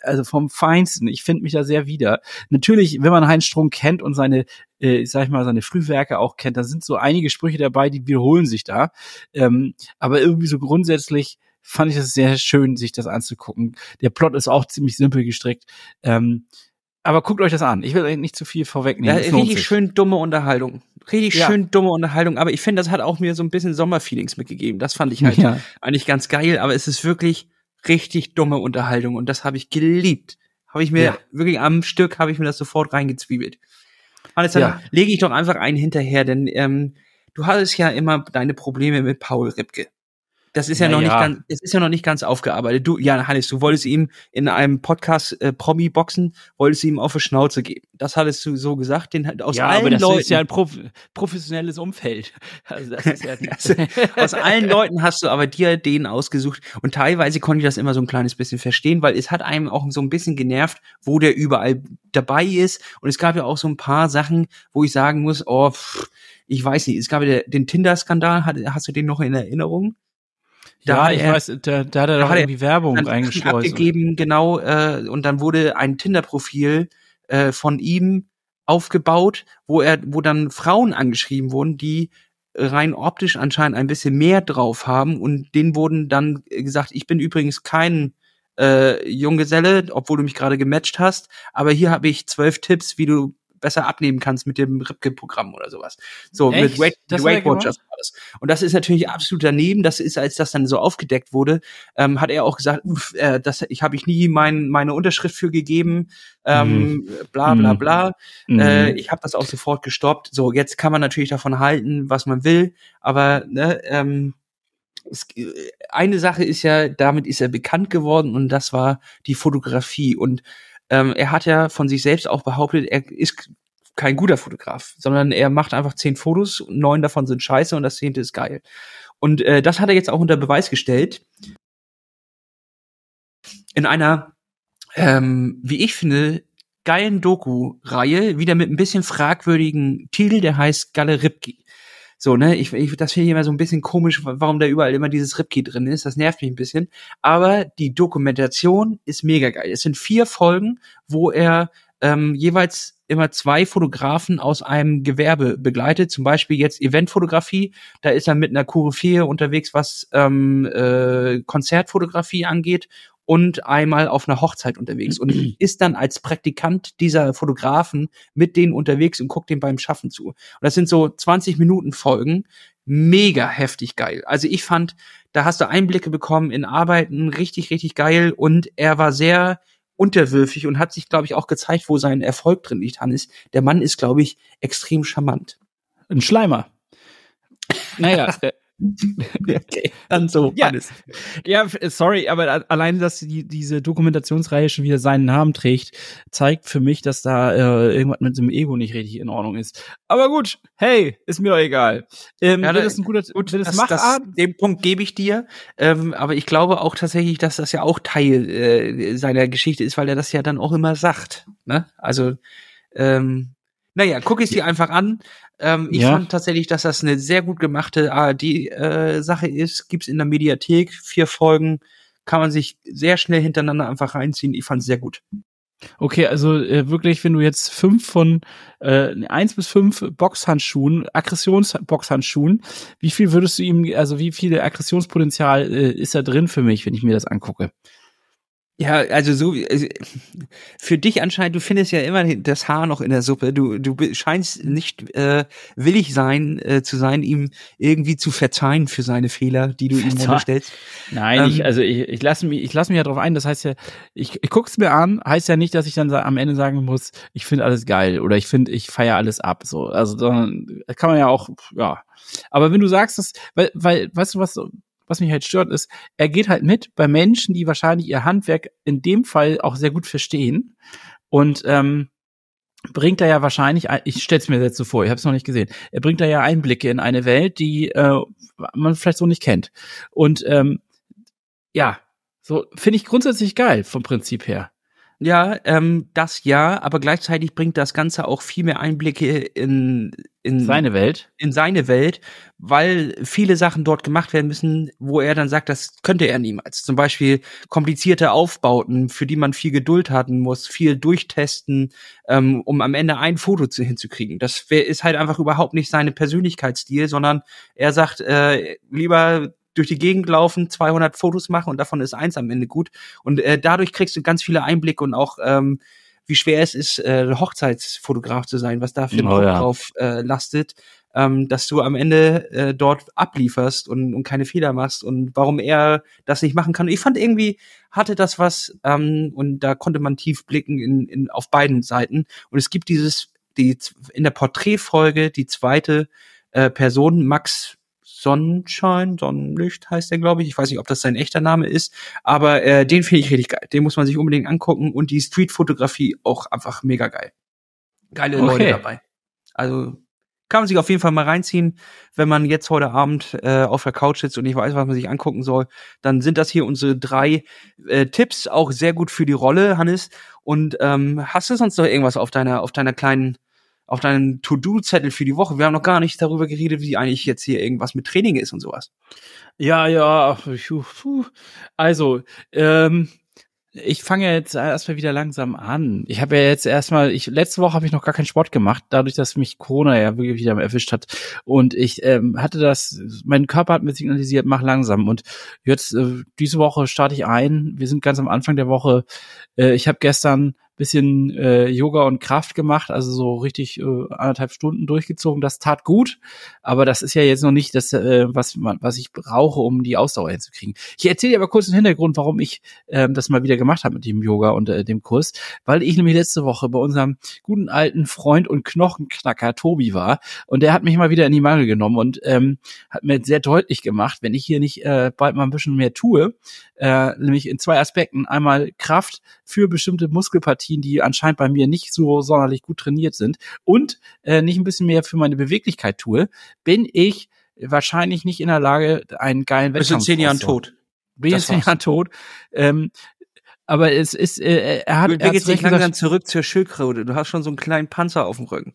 also vom Feinsten. Ich finde mich da sehr wieder. Natürlich, wenn man Heinz Strunk kennt und seine, äh, sag ich mal, seine Frühwerke auch kennt, da sind so einige Sprüche dabei, die wiederholen sich da. Ähm, aber irgendwie so grundsätzlich fand ich es sehr schön, sich das anzugucken. Der Plot ist auch ziemlich simpel gestrickt. Ähm, aber guckt euch das an. Ich will nicht zu viel vorwegnehmen. Ja, richtig schön dumme Unterhaltung. Richtig ja. schön dumme Unterhaltung. Aber ich finde, das hat auch mir so ein bisschen Sommerfeelings mitgegeben. Das fand ich halt ja. eigentlich ganz geil. Aber es ist wirklich richtig dumme Unterhaltung. Und das habe ich geliebt. Habe ich mir ja. wirklich am Stück, habe ich mir das sofort reingezwiebelt. Hannes, dann lege ich doch einfach einen hinterher, denn ähm, du hattest ja immer deine Probleme mit Paul Ripke. Das ist ja Na noch ja. nicht ganz, es ist ja noch nicht ganz aufgearbeitet. Du, ja, Hannes, du wolltest ihm in einem Podcast äh, Promi boxen, wolltest ihm auf die Schnauze geben. Das hattest du so gesagt, den aus ja, allen aber das Leuten. ist ja ein prof professionelles Umfeld. Also das ist ja also, aus allen Leuten hast du aber dir den ausgesucht und teilweise konnte ich das immer so ein kleines bisschen verstehen, weil es hat einem auch so ein bisschen genervt, wo der überall dabei ist und es gab ja auch so ein paar Sachen, wo ich sagen muss, oh, pff, ich weiß nicht, es gab ja den Tinder-Skandal, hast du den noch in Erinnerung? Da ja, ich er, weiß, da, da hat er doch irgendwie Werbung eingeschleust. Abgegeben, genau, äh, und dann wurde ein Tinder-Profil äh, von ihm aufgebaut, wo er, wo dann Frauen angeschrieben wurden, die rein optisch anscheinend ein bisschen mehr drauf haben und denen wurden dann gesagt, ich bin übrigens kein äh, Junggeselle, obwohl du mich gerade gematcht hast, aber hier habe ich zwölf Tipps, wie du besser abnehmen kannst mit dem Ripke-Programm oder sowas. So, Echt? mit Weight, das Weight Watchers war das. Und das ist natürlich absolut daneben. Das ist, als das dann so aufgedeckt wurde, ähm, hat er auch gesagt, uff, äh, das, ich habe ich nie mein, meine Unterschrift für gegeben, ähm, mhm. bla bla mhm. bla. Mhm. Äh, ich habe das auch sofort gestoppt. So, jetzt kann man natürlich davon halten, was man will, aber ne, ähm, es, eine Sache ist ja, damit ist er bekannt geworden und das war die Fotografie. Und ähm, er hat ja von sich selbst auch behauptet, er ist kein guter Fotograf, sondern er macht einfach zehn Fotos, neun davon sind scheiße und das zehnte ist geil. Und äh, das hat er jetzt auch unter Beweis gestellt. In einer, ähm, wie ich finde, geilen Doku-Reihe, wieder mit ein bisschen fragwürdigen Titel, der heißt Galle Ripki. So, ne, ich, ich das finde ich immer so ein bisschen komisch, warum da überall immer dieses Ripkey drin ist. Das nervt mich ein bisschen. Aber die Dokumentation ist mega geil. Es sind vier Folgen, wo er ähm, jeweils immer zwei Fotografen aus einem Gewerbe begleitet, zum Beispiel jetzt Eventfotografie, da ist er mit einer Koryphäe unterwegs, was ähm, äh, Konzertfotografie angeht und einmal auf einer Hochzeit unterwegs und ist dann als Praktikant dieser Fotografen mit denen unterwegs und guckt dem beim Schaffen zu. Und das sind so 20 Minuten Folgen, mega heftig geil. Also ich fand, da hast du Einblicke bekommen in Arbeiten, richtig, richtig geil und er war sehr unterwürfig und hat sich, glaube ich, auch gezeigt, wo sein Erfolg drin liegt, Hannes. Der Mann ist, glaube ich, extrem charmant. Ein Schleimer. Naja, okay, dann so. Ja, alles. ja, sorry, aber allein, dass die, diese Dokumentationsreihe schon wieder seinen Namen trägt, zeigt für mich, dass da äh, irgendwas mit dem Ego nicht richtig in Ordnung ist. Aber gut, hey, ist mir doch egal. Ähm, ja, das ist ein guter, gut, das, das, das, den Punkt gebe ich dir. Ähm, aber ich glaube auch tatsächlich, dass das ja auch Teil äh, seiner Geschichte ist, weil er das ja dann auch immer sagt. Ne? Also ähm, naja, guck ich sie einfach an. Ähm, ich ja. fand tatsächlich, dass das eine sehr gut gemachte ARD-Sache äh, ist. Gibt's in der Mediathek, vier Folgen, kann man sich sehr schnell hintereinander einfach reinziehen. Ich fand's sehr gut. Okay, also äh, wirklich, wenn du jetzt fünf von äh, eins bis fünf Boxhandschuhen, Aggressionsboxhandschuhen, wie viel würdest du ihm, also wie viel Aggressionspotenzial äh, ist da drin für mich, wenn ich mir das angucke? Ja, also so wie- also, für dich anscheinend, du findest ja immer das Haar noch in der Suppe. Du du scheinst nicht äh, willig sein äh, zu sein, ihm irgendwie zu verzeihen für seine Fehler, die du ihm Verzeihen? unterstellst. Nein, Ähm, ich, also ich, ich lasse mich, ich lasse mich ja drauf ein. Das heißt ja, ich, ich guck's mir an, heißt ja nicht, dass ich dann am Ende sagen muss, ich finde alles geil oder ich finde, ich feiere alles ab. So, also dann kann man ja auch, ja. Aber wenn du sagst, dass, weil, weil, weißt du was? Was mich halt stört, ist, er geht halt mit bei Menschen, die wahrscheinlich ihr Handwerk in dem Fall auch sehr gut verstehen und ähm, bringt da ja wahrscheinlich, ein- ich stell's mir jetzt so vor, ich habe es noch nicht gesehen, er bringt da ja Einblicke in eine Welt, die äh, man vielleicht so nicht kennt. Und ähm, ja, so finde ich grundsätzlich geil vom Prinzip her. Ja, ähm, das ja, aber gleichzeitig bringt das Ganze auch viel mehr Einblicke in, in Seine Welt. in seine Welt, weil viele Sachen dort gemacht werden müssen, wo er dann sagt, das könnte er niemals. Zum Beispiel komplizierte Aufbauten, für die man viel Geduld haben muss, viel durchtesten, ähm, um am Ende ein Foto zu, hinzukriegen. Das wär, ist halt einfach überhaupt nicht seine Persönlichkeitsstil, sondern er sagt, äh, lieber durch die Gegend laufen, 200 Fotos machen und davon ist eins am Ende gut. Und äh, dadurch kriegst du ganz viele Einblicke und auch ähm, wie schwer es ist, äh, Hochzeitsfotograf zu sein, was da für ein Oh ja. drauf äh, lastet, ähm, dass du am Ende äh, dort ablieferst und, und keine Fehler machst und warum er das nicht machen kann. Ich fand irgendwie hatte das was ähm, und da konnte man tief blicken in, in auf beiden Seiten und es gibt dieses die in der Porträtfolge die zweite äh, Person Max Sonnenschein, Sonnenlicht heißt der, glaube ich. Ich weiß nicht, ob das sein echter Name ist, aber äh, den finde ich richtig geil. Den muss man sich unbedingt angucken und die Streetfotografie auch einfach mega geil. Geile Okay. Leute dabei. Also kann man sich auf jeden Fall mal reinziehen, wenn man jetzt heute Abend äh, auf der Couch sitzt und nicht weiß, was man sich angucken soll. Dann sind das hier unsere drei äh, Tipps, auch sehr gut für die Rolle, Hannes. Und ähm, hast du sonst noch irgendwas auf deiner, auf deiner kleinen, auf deinem To-Do-Zettel für die Woche? Wir haben noch gar nicht darüber geredet, wie eigentlich jetzt hier irgendwas mit Training ist und sowas. Ja, ja. Also, ähm, ich fange jetzt erstmal wieder langsam an. Ich habe ja jetzt erstmal, ich letzte Woche habe ich noch gar keinen Sport gemacht, dadurch, dass mich Corona ja wirklich wieder erwischt hat. Und ich ähm, hatte das, mein Körper hat mir signalisiert, mach langsam. Und jetzt äh, diese Woche starte ich ein. Wir sind ganz am Anfang der Woche. Äh, ich habe gestern bisschen äh, Yoga und Kraft gemacht, also so richtig äh, anderthalb Stunden durchgezogen. Das tat gut, aber das ist ja jetzt noch nicht das, äh, was was ich brauche, um die Ausdauer hinzukriegen. Ich erzähle dir aber kurz den Hintergrund, warum ich ähm, das mal wieder gemacht habe mit dem Yoga und äh, dem Kurs, weil ich nämlich letzte Woche bei unserem guten alten Freund und Knochenknacker Tobi war und der hat mich mal wieder in die Mangel genommen und ähm, hat mir sehr deutlich gemacht, wenn ich hier nicht äh, bald mal ein bisschen mehr tue, äh, nämlich in zwei Aspekten. Einmal Kraft für bestimmte Muskelpartien, die anscheinend bei mir nicht so sonderlich gut trainiert sind und äh, nicht ein bisschen mehr für meine Beweglichkeit tue, bin ich wahrscheinlich nicht in der Lage, einen geilen Bist in Wettkampf zehn Jahren tot. Bin in zehn. Jahren tot. Ähm, aber es ist, äh, er hat, entwickelst zu dich Recht gesagt, langsam zurück zur Schildkröte. Du hast schon so einen kleinen Panzer auf dem Rücken.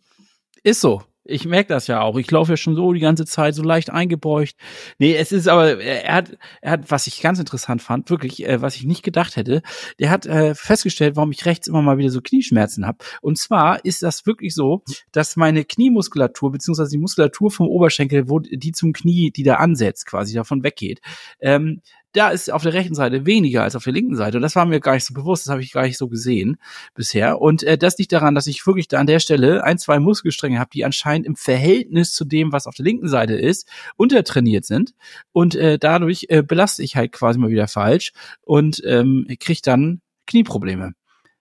Ist so. Ich merke das ja auch. Ich laufe ja schon so die ganze Zeit so leicht eingebeugt. Nee, es ist aber, er hat, er hat, was ich ganz interessant fand, wirklich, äh, was ich nicht gedacht hätte, der hat äh, festgestellt, warum ich rechts immer mal wieder so Knieschmerzen habe. Und zwar ist das wirklich so, dass meine Kniemuskulatur, beziehungsweise die Muskulatur vom Oberschenkel, wo die zum Knie, die da ansetzt, quasi davon weggeht, ähm, da ist auf der rechten Seite weniger als auf der linken Seite. Und das war mir gar nicht so bewusst, das habe ich gar nicht so gesehen bisher. Und äh, das liegt daran, dass ich wirklich da an der Stelle ein, zwei Muskelstränge habe, die anscheinend im Verhältnis zu dem, was auf der linken Seite ist, untertrainiert sind. Und äh, dadurch äh, belaste ich halt quasi mal wieder falsch und ähm, kriege dann Knieprobleme.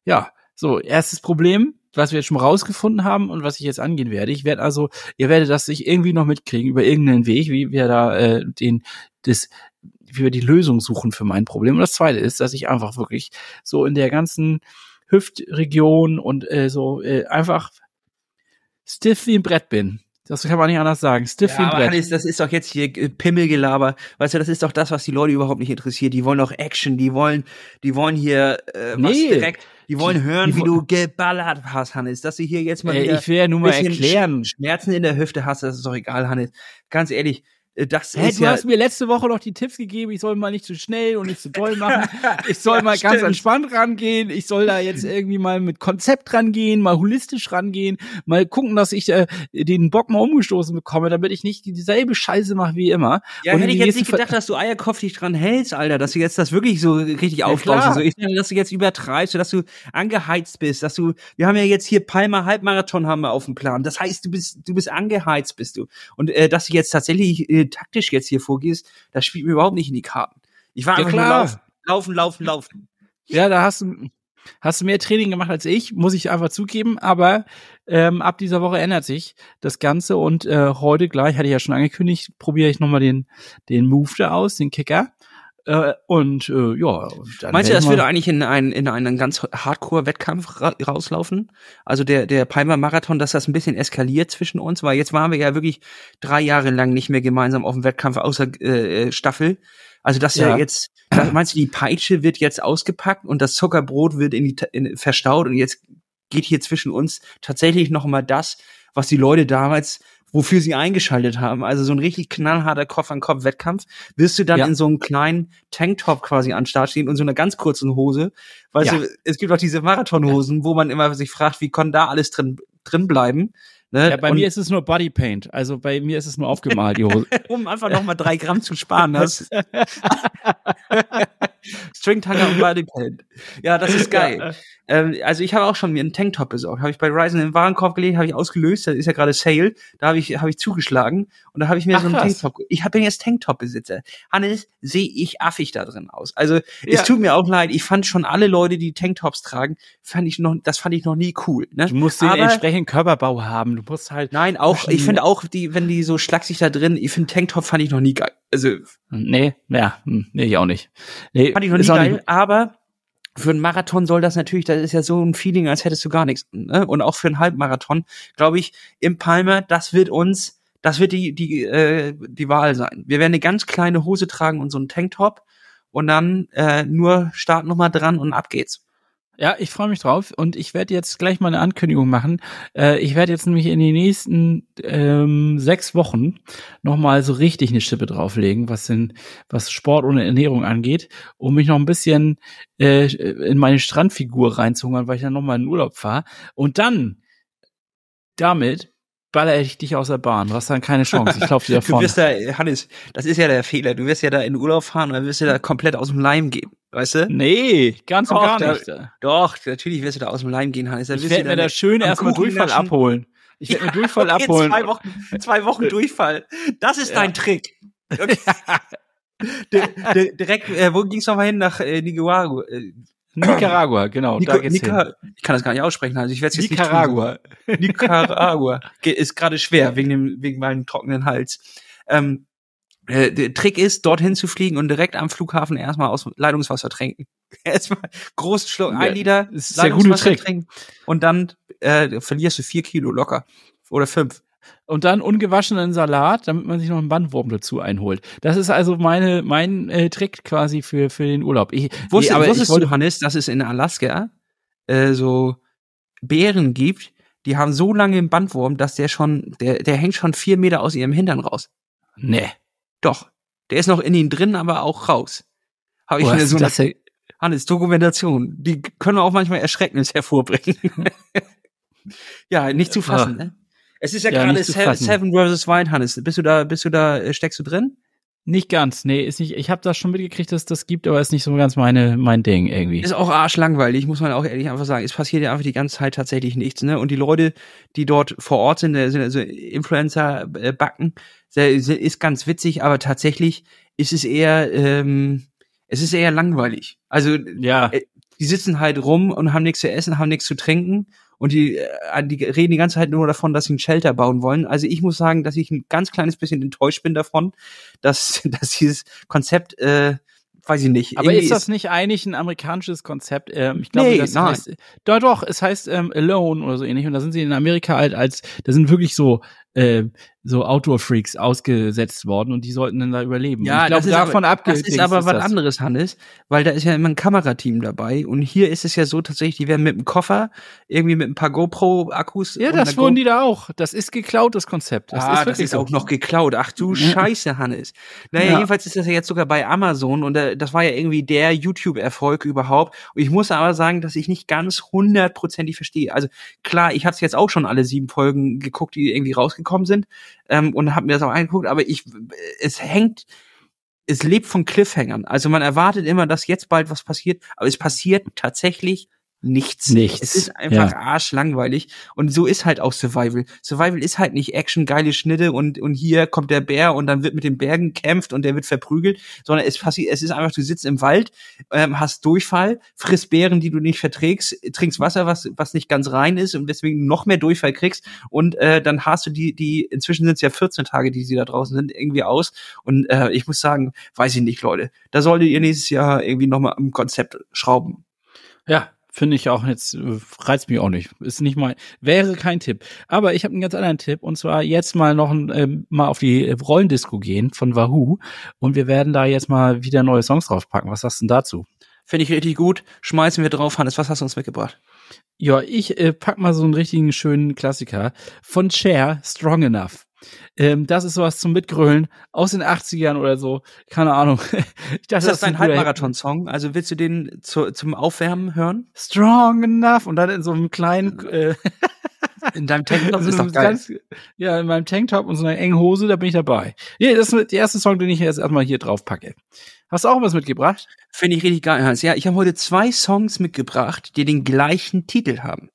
Ja, so, erstes Problem, was wir jetzt schon rausgefunden haben und was ich jetzt angehen werde. Ich werde also, ihr werdet das sich irgendwie noch mitkriegen über irgendeinen Weg, wie wir da äh, den, das, wie wir die Lösung suchen für mein Problem. Und das zweite ist, dass ich einfach wirklich so in der ganzen Hüftregion und äh, so äh, einfach stiff wie ein Brett bin. Das kann man nicht anders sagen. Stiff wie Ja, ein aber Brett. Hannes, das ist doch jetzt hier äh, Pimmelgelaber. Weißt du, das ist doch das, was die Leute überhaupt nicht interessiert. Die wollen doch Action, die wollen, die wollen hier äh, was Nee. direkt, die wollen Die- hören, die wie wo- du geballert hast, Hannes. Dass du hier jetzt mal Äh, ich will ja nur mal bisschen erklären. Sch- Schmerzen in der Hüfte hast, das ist doch egal, Hannes. Ganz ehrlich, Das Hä, ist du ja, hast mir letzte Woche noch die Tipps gegeben, ich soll mal nicht zu schnell und nicht zu doll machen. Ich soll Ja, mal ganz entspannt rangehen. Ich soll da jetzt irgendwie mal mit Konzept rangehen, mal holistisch rangehen, mal gucken, dass ich äh, den Bock mal umgestoßen bekomme, damit ich nicht dieselbe Scheiße mache wie immer. ja, Und hätte ich jetzt nicht gedacht, dass du Eierkopf dich dran hältst, Alter, dass du jetzt das wirklich so richtig aufbaust. klar. und So. Ich denke, dass du jetzt übertreibst, dass du angeheizt bist, dass du, wir haben ja jetzt hier Palmer Halbmarathon haben wir auf dem Plan. Das heißt, du bist, du bist angeheizt, bist du. Und äh, dass du jetzt tatsächlich äh, taktisch jetzt hier vorgehst, das spielt mir überhaupt nicht in die Karten. Ich war Ja, einfach nur klar. laufen, laufen, laufen, laufen. Ja, da hast du, hast du mehr Training gemacht als ich, muss ich einfach zugeben. Aber ähm, ab dieser Woche ändert sich das Ganze und äh, heute gleich, hatte ich ja schon angekündigt, probiere ich nochmal den, den Move da aus, den Kicker. Äh, und äh, ja, dann Meinst du, das würde eigentlich in einen, in einen ganz Hardcore-Wettkampf ra rauslaufen? Also der, der Palmer Marathon, dass das ein bisschen eskaliert zwischen uns, weil jetzt waren wir ja wirklich drei Jahre lang nicht mehr gemeinsam auf dem Wettkampf außer äh, Staffel. Also dass ja. Ja. jetzt, da, meinst du, die Peitsche wird jetzt ausgepackt und das Zuckerbrot wird in die, in, verstaut und jetzt geht hier zwischen uns tatsächlich noch mal das, was die Leute damals wofür sie eingeschaltet haben. Also so ein richtig knallharter Kopf-an-Kopf-Wettkampf. Wirst du dann Ja. in so einem kleinen Tanktop quasi an Start stehen und so einer ganz kurzen Hose. Weißt Ja. du, es gibt auch diese Marathonhosen, wo man immer sich fragt, wie kann da alles drin, drin bleiben? Ne? Ja, bei und, mir ist es nur Body Paint. Also bei mir ist es nur aufgemalt, die Hose. um einfach noch mal drei Gramm zu sparen. Das Stringtanger und Bodypaint. Ja, das ist geil. Ähm, also ich habe auch schon mir einen Tanktop besorgt. Habe ich bei Ryzen in den Warenkorb gelegt, habe ich ausgelöst. Da ist ja gerade Sale. Da habe ich habe ich zugeschlagen und da habe ich mir Ach, so einen krass. Tanktop. Ich hab- bin jetzt Tanktop-Besitzer. Hannes, sehe ich affig da drin aus. Also Ja. es tut mir auch leid. Ich fand schon alle Leute, die Tanktops tragen, fand ich noch, das fand ich noch nie cool. Ne? Du musst den Aber- entsprechenden Körperbau haben. Du musst halt. Nein, auch, ich finde auch, die, wenn die so schlaksig da drin, ich finde Tanktop fand ich noch nie geil. Also Nee, ja, hm, nee, ich auch nicht. Nee, fand ich noch nie geil, nicht- aber für einen Marathon soll das natürlich, das ist ja so ein Feeling, als hättest du gar nichts. Ne? Und auch für einen Halbmarathon, glaube ich, im Palmer, das wird uns, das wird die, die, äh, die Wahl sein. Wir werden eine ganz kleine Hose tragen und so einen Tanktop und dann äh, nur Startnummer dran und ab geht's. Ja, ich freue mich drauf und ich werde jetzt gleich mal eine Ankündigung machen. Äh, ich werde jetzt nämlich in den nächsten ähm, sechs Wochen nochmal so richtig eine Schippe drauflegen, was den, was Sport und Ernährung angeht, um mich noch ein bisschen äh, in meine Strandfigur reinzuhungern, weil ich dann nochmal in den Urlaub fahre. Und dann damit baller ich dich aus der Bahn. Du hast dann keine Chance. Ich laufe dir Du davon. wirst da, Hannes, das ist ja der Fehler. Du wirst ja da in Urlaub fahren und dann wirst du da komplett aus dem Leim gehen. Weißt du? Nee, ganz und Doch, gar da- nicht. Doch, natürlich wirst du da aus dem Leim gehen, Hannes. Dann Ich du werde mir da da schön erstmal Kuchen Durchfall naschen. abholen. Ich werde mir Durchfall Okay, abholen. Zwei Wochen, zwei Wochen Durchfall. Das ist Ja. dein Trick. Okay. Di- di- direkt, äh, wo ging's nochmal hin? Nach äh, Nicaragua. Äh, Nicaragua, genau, Nico, da geht's Nica, ich kann das gar nicht aussprechen, also ich werde jetzt Nicaragua. nicht. Nicaragua. Ist gerade schwer, wegen, dem, wegen meinem trockenen Hals. Ähm, äh, der Trick ist, dorthin zu fliegen und direkt am Flughafen erstmal aus Leitungswasser trinken. Erstmal großen Schluck, Ja, ein Liter gute Leitungswasser trinken und dann äh, verlierst du vier Kilo locker. Oder fünf. Und dann ungewaschenen Salat, damit man sich noch einen Bandwurm dazu einholt. Das ist also meine, mein äh, Trick quasi für, für den Urlaub. Ich, Wusstest, nee, aber wusstest ich wollte, du, Hannes, dass es in Alaska äh, so Bären gibt, die haben so lange einen Bandwurm, dass der schon, der, der hängt schon vier Meter aus ihrem Hintern raus. Nee. Doch. Der ist noch in ihnen drin, aber auch raus. Habe ich Wo mir so eine Hannes, Dokumentation. Die können auch manchmal Erschrecknis hervorbringen. ja, nicht zu fassen, ne? Es ist ja, Ja, gerade Se. Seven vs. Wild, Hannes. Bist du da, bist du da, äh, steckst du drin? Nicht ganz, nee, ist nicht, ich habe das schon mitgekriegt, dass das gibt, aber ist nicht so ganz meine, mein Ding irgendwie. Ist auch arschlangweilig, muss man auch ehrlich einfach sagen. Es passiert ja einfach die ganze Zeit tatsächlich nichts, ne? Und die Leute, die dort vor Ort sind, äh, sind also Influencer äh, backen, ist ganz witzig, aber tatsächlich ist es eher, ähm, es ist eher langweilig. Also Ja, äh, die sitzen halt rum und haben nichts zu essen, haben nichts zu trinken und die, äh, die reden die ganze Zeit nur davon, dass sie ein Shelter bauen wollen. Also ich muss sagen, dass ich ein ganz kleines bisschen enttäuscht bin davon, dass, dass dieses Konzept, äh, weiß ich nicht. aber ist das nicht eigentlich ein amerikanisches Konzept? Ähm, ich glaube, Nee, das nein. heißt, doch, doch, es heißt ähm, Alone oder so ähnlich und da sind sie in Amerika halt als, da sind wirklich so äh, so Outdoor-Freaks ausgesetzt worden und die sollten dann da überleben. Ja, und ich glaube, das ist davon aber, abge Das ist aber was anderes, Hannes, weil da ist ja immer ein Kamerateam dabei und hier ist es ja so tatsächlich, die werden mit einem Koffer, irgendwie mit ein paar GoPro-Akkus. Ja, das wurden Go- die da auch. Das ist geklaut, das Konzept. Das ah, ist das ist so. auch noch geklaut. Ach du Ja. Scheiße, Hannes. Naja, Ja. jedenfalls ist das ja jetzt sogar bei Amazon und äh, das war ja irgendwie der YouTube-Erfolg überhaupt. Und ich muss aber sagen, dass ich nicht ganz hundertprozentig verstehe. Also klar, ich habe jetzt auch schon alle sieben Folgen geguckt, die irgendwie rausgekommen sind ähm, und habe mir das auch angeguckt, aber ich, es hängt, es lebt von Cliffhangern. Also man erwartet immer, dass jetzt bald was passiert, aber es passiert tatsächlich nichts. Nichts, Es ist einfach ja. arschlangweilig. Und so ist halt auch Survival. Survival ist halt nicht Action, geile Schnitte und, und hier kommt der Bär und dann wird mit den Bergen gekämpft und der wird verprügelt, sondern es passiert, es ist einfach, du sitzt im Wald, ähm, hast Durchfall, frisst Beeren, die du nicht verträgst, trinkst Wasser, was, was nicht ganz rein ist und deswegen noch mehr Durchfall kriegst und äh, dann hast du die, die, inzwischen sind es ja 14 Tage, die sie da draußen sind, irgendwie aus. Und äh, ich muss sagen, weiß ich nicht, Leute. Da solltet ihr nächstes Jahr irgendwie nochmal am Konzept schrauben. Ja, finde ich auch jetzt, äh, reizt mich auch nicht. Ist nicht mal, wäre kein Tipp. Aber ich habe einen ganz anderen Tipp und zwar jetzt mal noch ein, ähm, mal auf die Rollendisco gehen von Wahoo und wir werden da jetzt mal wieder neue Songs draufpacken. Was sagst du denn dazu? Finde ich richtig gut. Schmeißen wir drauf, Hannes. Was hast du uns mitgebracht? Ja, ich äh, pack mal so einen richtigen schönen Klassiker von Cher, Strong Enough. Ähm, das ist sowas zum Mitgrölen aus den 80ern oder so. Keine Ahnung. ich dachte, Ist das ist ein dein Halbmarathon-Song? Also willst du den zu, zum Aufwärmen hören? Strong Enough und dann in so einem kleinen äh, In deinem Tanktop in so einem ganz- ja, in meinem Tanktop und so einer engen Hose, da bin ich dabei. Nee, das ist der erste Song, den ich jetzt erstmal hier drauf packe. Hast du auch was mitgebracht? Finde ich richtig geil, Hans. Ja, ich habe heute zwei Songs mitgebracht, die den gleichen Titel haben.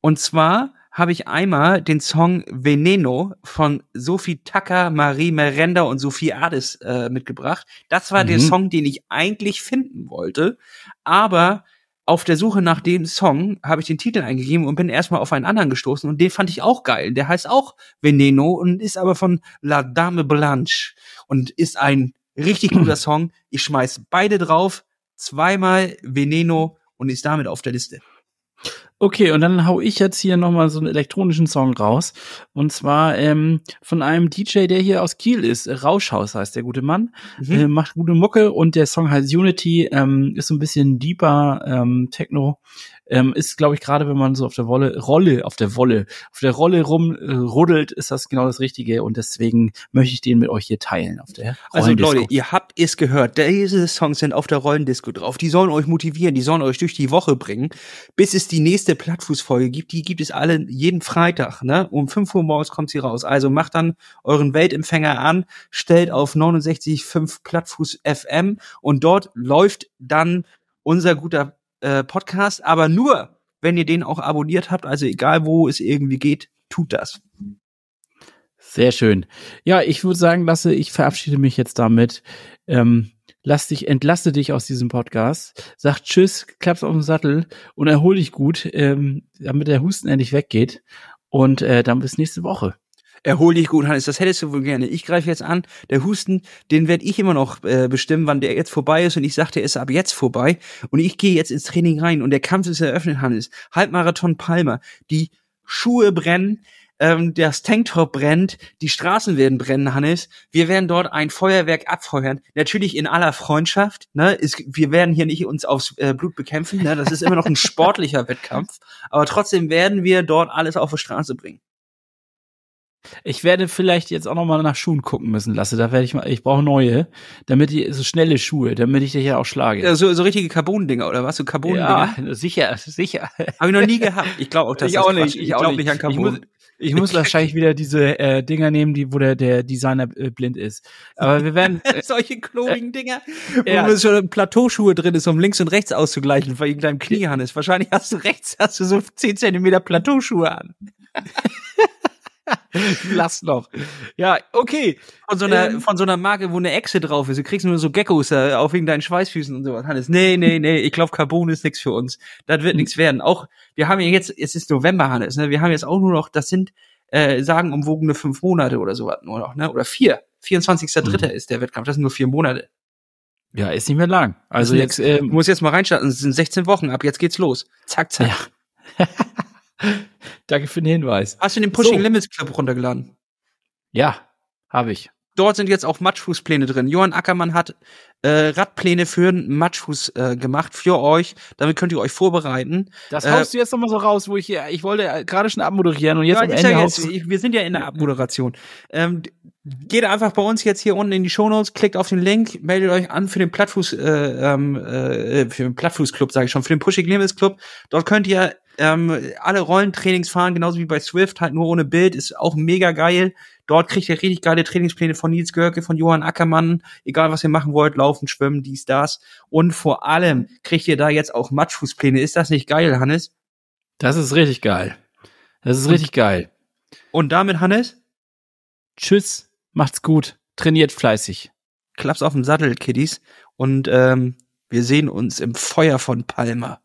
Und zwar habe ich einmal den Song Veneno von Sophie Tucker, Marie Merenda und Sophie Ades äh, mitgebracht. Das war der Mhm. Song, den ich eigentlich finden wollte, aber auf der Suche nach dem Song habe ich den Titel eingegeben und bin erstmal auf einen anderen gestoßen und den fand ich auch geil. Der heißt auch Veneno und ist aber von La Dame Blanche und ist ein richtig guter Song. Ich schmeiß beide drauf, zweimal Veneno und ist damit auf der Liste. Okay, und dann hau ich jetzt hier nochmal so einen elektronischen Song raus. Und zwar ähm, von einem DJ, der hier aus Kiel ist. Rauschhaus heißt der gute Mann. Mhm. Äh, macht gute Mucke und der Song heißt Unity, ähm, ist so ein bisschen deeper ähm, Techno. Ähm, ist, glaube ich, gerade wenn man so auf der Wolle, Rolle, auf der Wolle, auf der Rolle rumruddelt, ist das genau das Richtige. Und deswegen möchte ich den mit euch hier teilen auf der Also. Leute, ihr habt es gehört. Diese Songs sind auf der Rollendisco drauf. Die sollen euch motivieren, die sollen euch durch die Woche bringen, bis es die nächste Plattfußfolge gibt. Die gibt es alle jeden Freitag, ne? Um 5 Uhr morgens kommt sie raus. Also macht dann euren Weltempfänger an, stellt auf 69,5 Plattfuß FM und dort läuft dann unser guter äh, Podcast, aber nur, wenn ihr den auch abonniert habt, also egal wo es irgendwie geht, tut das. Sehr schön. Ja, ich würde sagen, Lasse, ich verabschiede mich jetzt damit. Ähm, lass dich, entlasse dich aus diesem Podcast. Sag Tschüss, klappst auf den Sattel und erhol dich gut, ähm, damit der Husten endlich weggeht. Und äh, dann bis nächste Woche. Erhol dich gut, Hannes, das hättest du wohl gerne. Ich greife jetzt an. Der Husten, den werde ich immer noch äh, bestimmen, wann der jetzt vorbei ist. Und ich sagte, er ist ab jetzt vorbei. Und ich gehe jetzt ins Training rein. Und der Kampf ist eröffnet, Hannes. Halbmarathon Palmer. Die Schuhe brennen, ähm, das Tanktop brennt, die Straßen werden brennen, Hannes. Wir werden dort ein Feuerwerk abfeuern. Natürlich in aller Freundschaft. Ne? Ist, wir werden hier nicht uns aufs äh, Blut bekämpfen. Ne? Das ist immer noch ein sportlicher Wettkampf. Aber trotzdem werden wir dort alles auf die Straße bringen. Ich werde vielleicht jetzt auch noch mal nach Schuhen gucken müssen, Lasse. Da werde ich mal, ich brauche neue, damit die so schnelle Schuhe, damit ich dich ja auch schlage. Ja, so, so richtige Carbon-Dinger, oder was? So Carbon-Dinger? ja, sicher, sicher. Habe ich noch nie gehabt. Ich glaube auch, dass ich das auch nicht. ist. Ich, auch glaub nicht. an Ich Carbon. ich muss wahrscheinlich wieder diese äh, Dinger nehmen, die wo der der Designer äh, blind ist. Aber wir werden. Äh, Solche klobigen Dinger, Ja. wo schon Plateauschuhe drin ist, um links und rechts auszugleichen wegen deinem Knie, Hannes. Wahrscheinlich hast du rechts, hast du so 10 Zentimeter Plateauschuhe an. lass noch. Ja, okay. Von so einer, Ähm. von so einer Marke, wo eine Echse drauf ist. Du kriegst nur so Geckos, äh, auch wegen deinen Schweißfüßen und sowas. Hannes, nee, nee, nee, ich glaube, Carbon ist nichts für uns. Das wird nichts werden. Auch, wir haben ja jetzt, es ist November, Hannes, ne? Wir haben jetzt auch nur noch, das sind, äh, sagenumwogene fünf Monate oder sowas nur noch, ne? Oder vier. 24.3. Mhm. ist der Wettkampf. Das sind nur vier Monate. Ja, ist nicht mehr lang. Also jetzt. Du ähm, musst jetzt mal reinstarten. Es sind 16 Wochen ab. Jetzt geht's los. Zack, zack. Ja. Danke für den Hinweis. Hast du den Pushing So. Limits Club runtergeladen? Ja, habe ich. Dort sind jetzt auch Matschfußpläne drin. Johann Ackermann hat äh, Radpläne für einen Matschfuß äh, gemacht für euch. Damit könnt ihr euch vorbereiten. Das Äh, haust du jetzt noch mal so raus, wo ich hier, ich wollte äh, gerade schon abmoderieren und jetzt Ja, am Ende ja jetzt, ich- wir sind ja in der Abmoderation. Ähm, geht einfach bei uns jetzt hier unten in die Shownotes, klickt auf den Link, meldet euch an für den Plattfuß, äh, ähm, äh, für den Plattfußclub, sage ich schon, für den Pushing Limits Club. Dort könnt ihr ähm, alle Rollentrainings fahren, genauso wie bei Swift, halt nur ohne Bild, ist auch mega geil. Dort kriegt ihr richtig geile Trainingspläne von Nils Görke, von Johann Ackermann, egal was ihr machen wollt, laufen, schwimmen, dies, das. Und vor allem kriegt ihr da jetzt auch Matschfußpläne. Ist das nicht geil, Hannes? Das ist richtig geil. Das ist richtig geil. Und damit, Hannes, Tschüss, macht's gut, trainiert fleißig. Klaps auf dem Sattel, Kiddies. Und ähm, wir sehen uns im Feuer von Palma.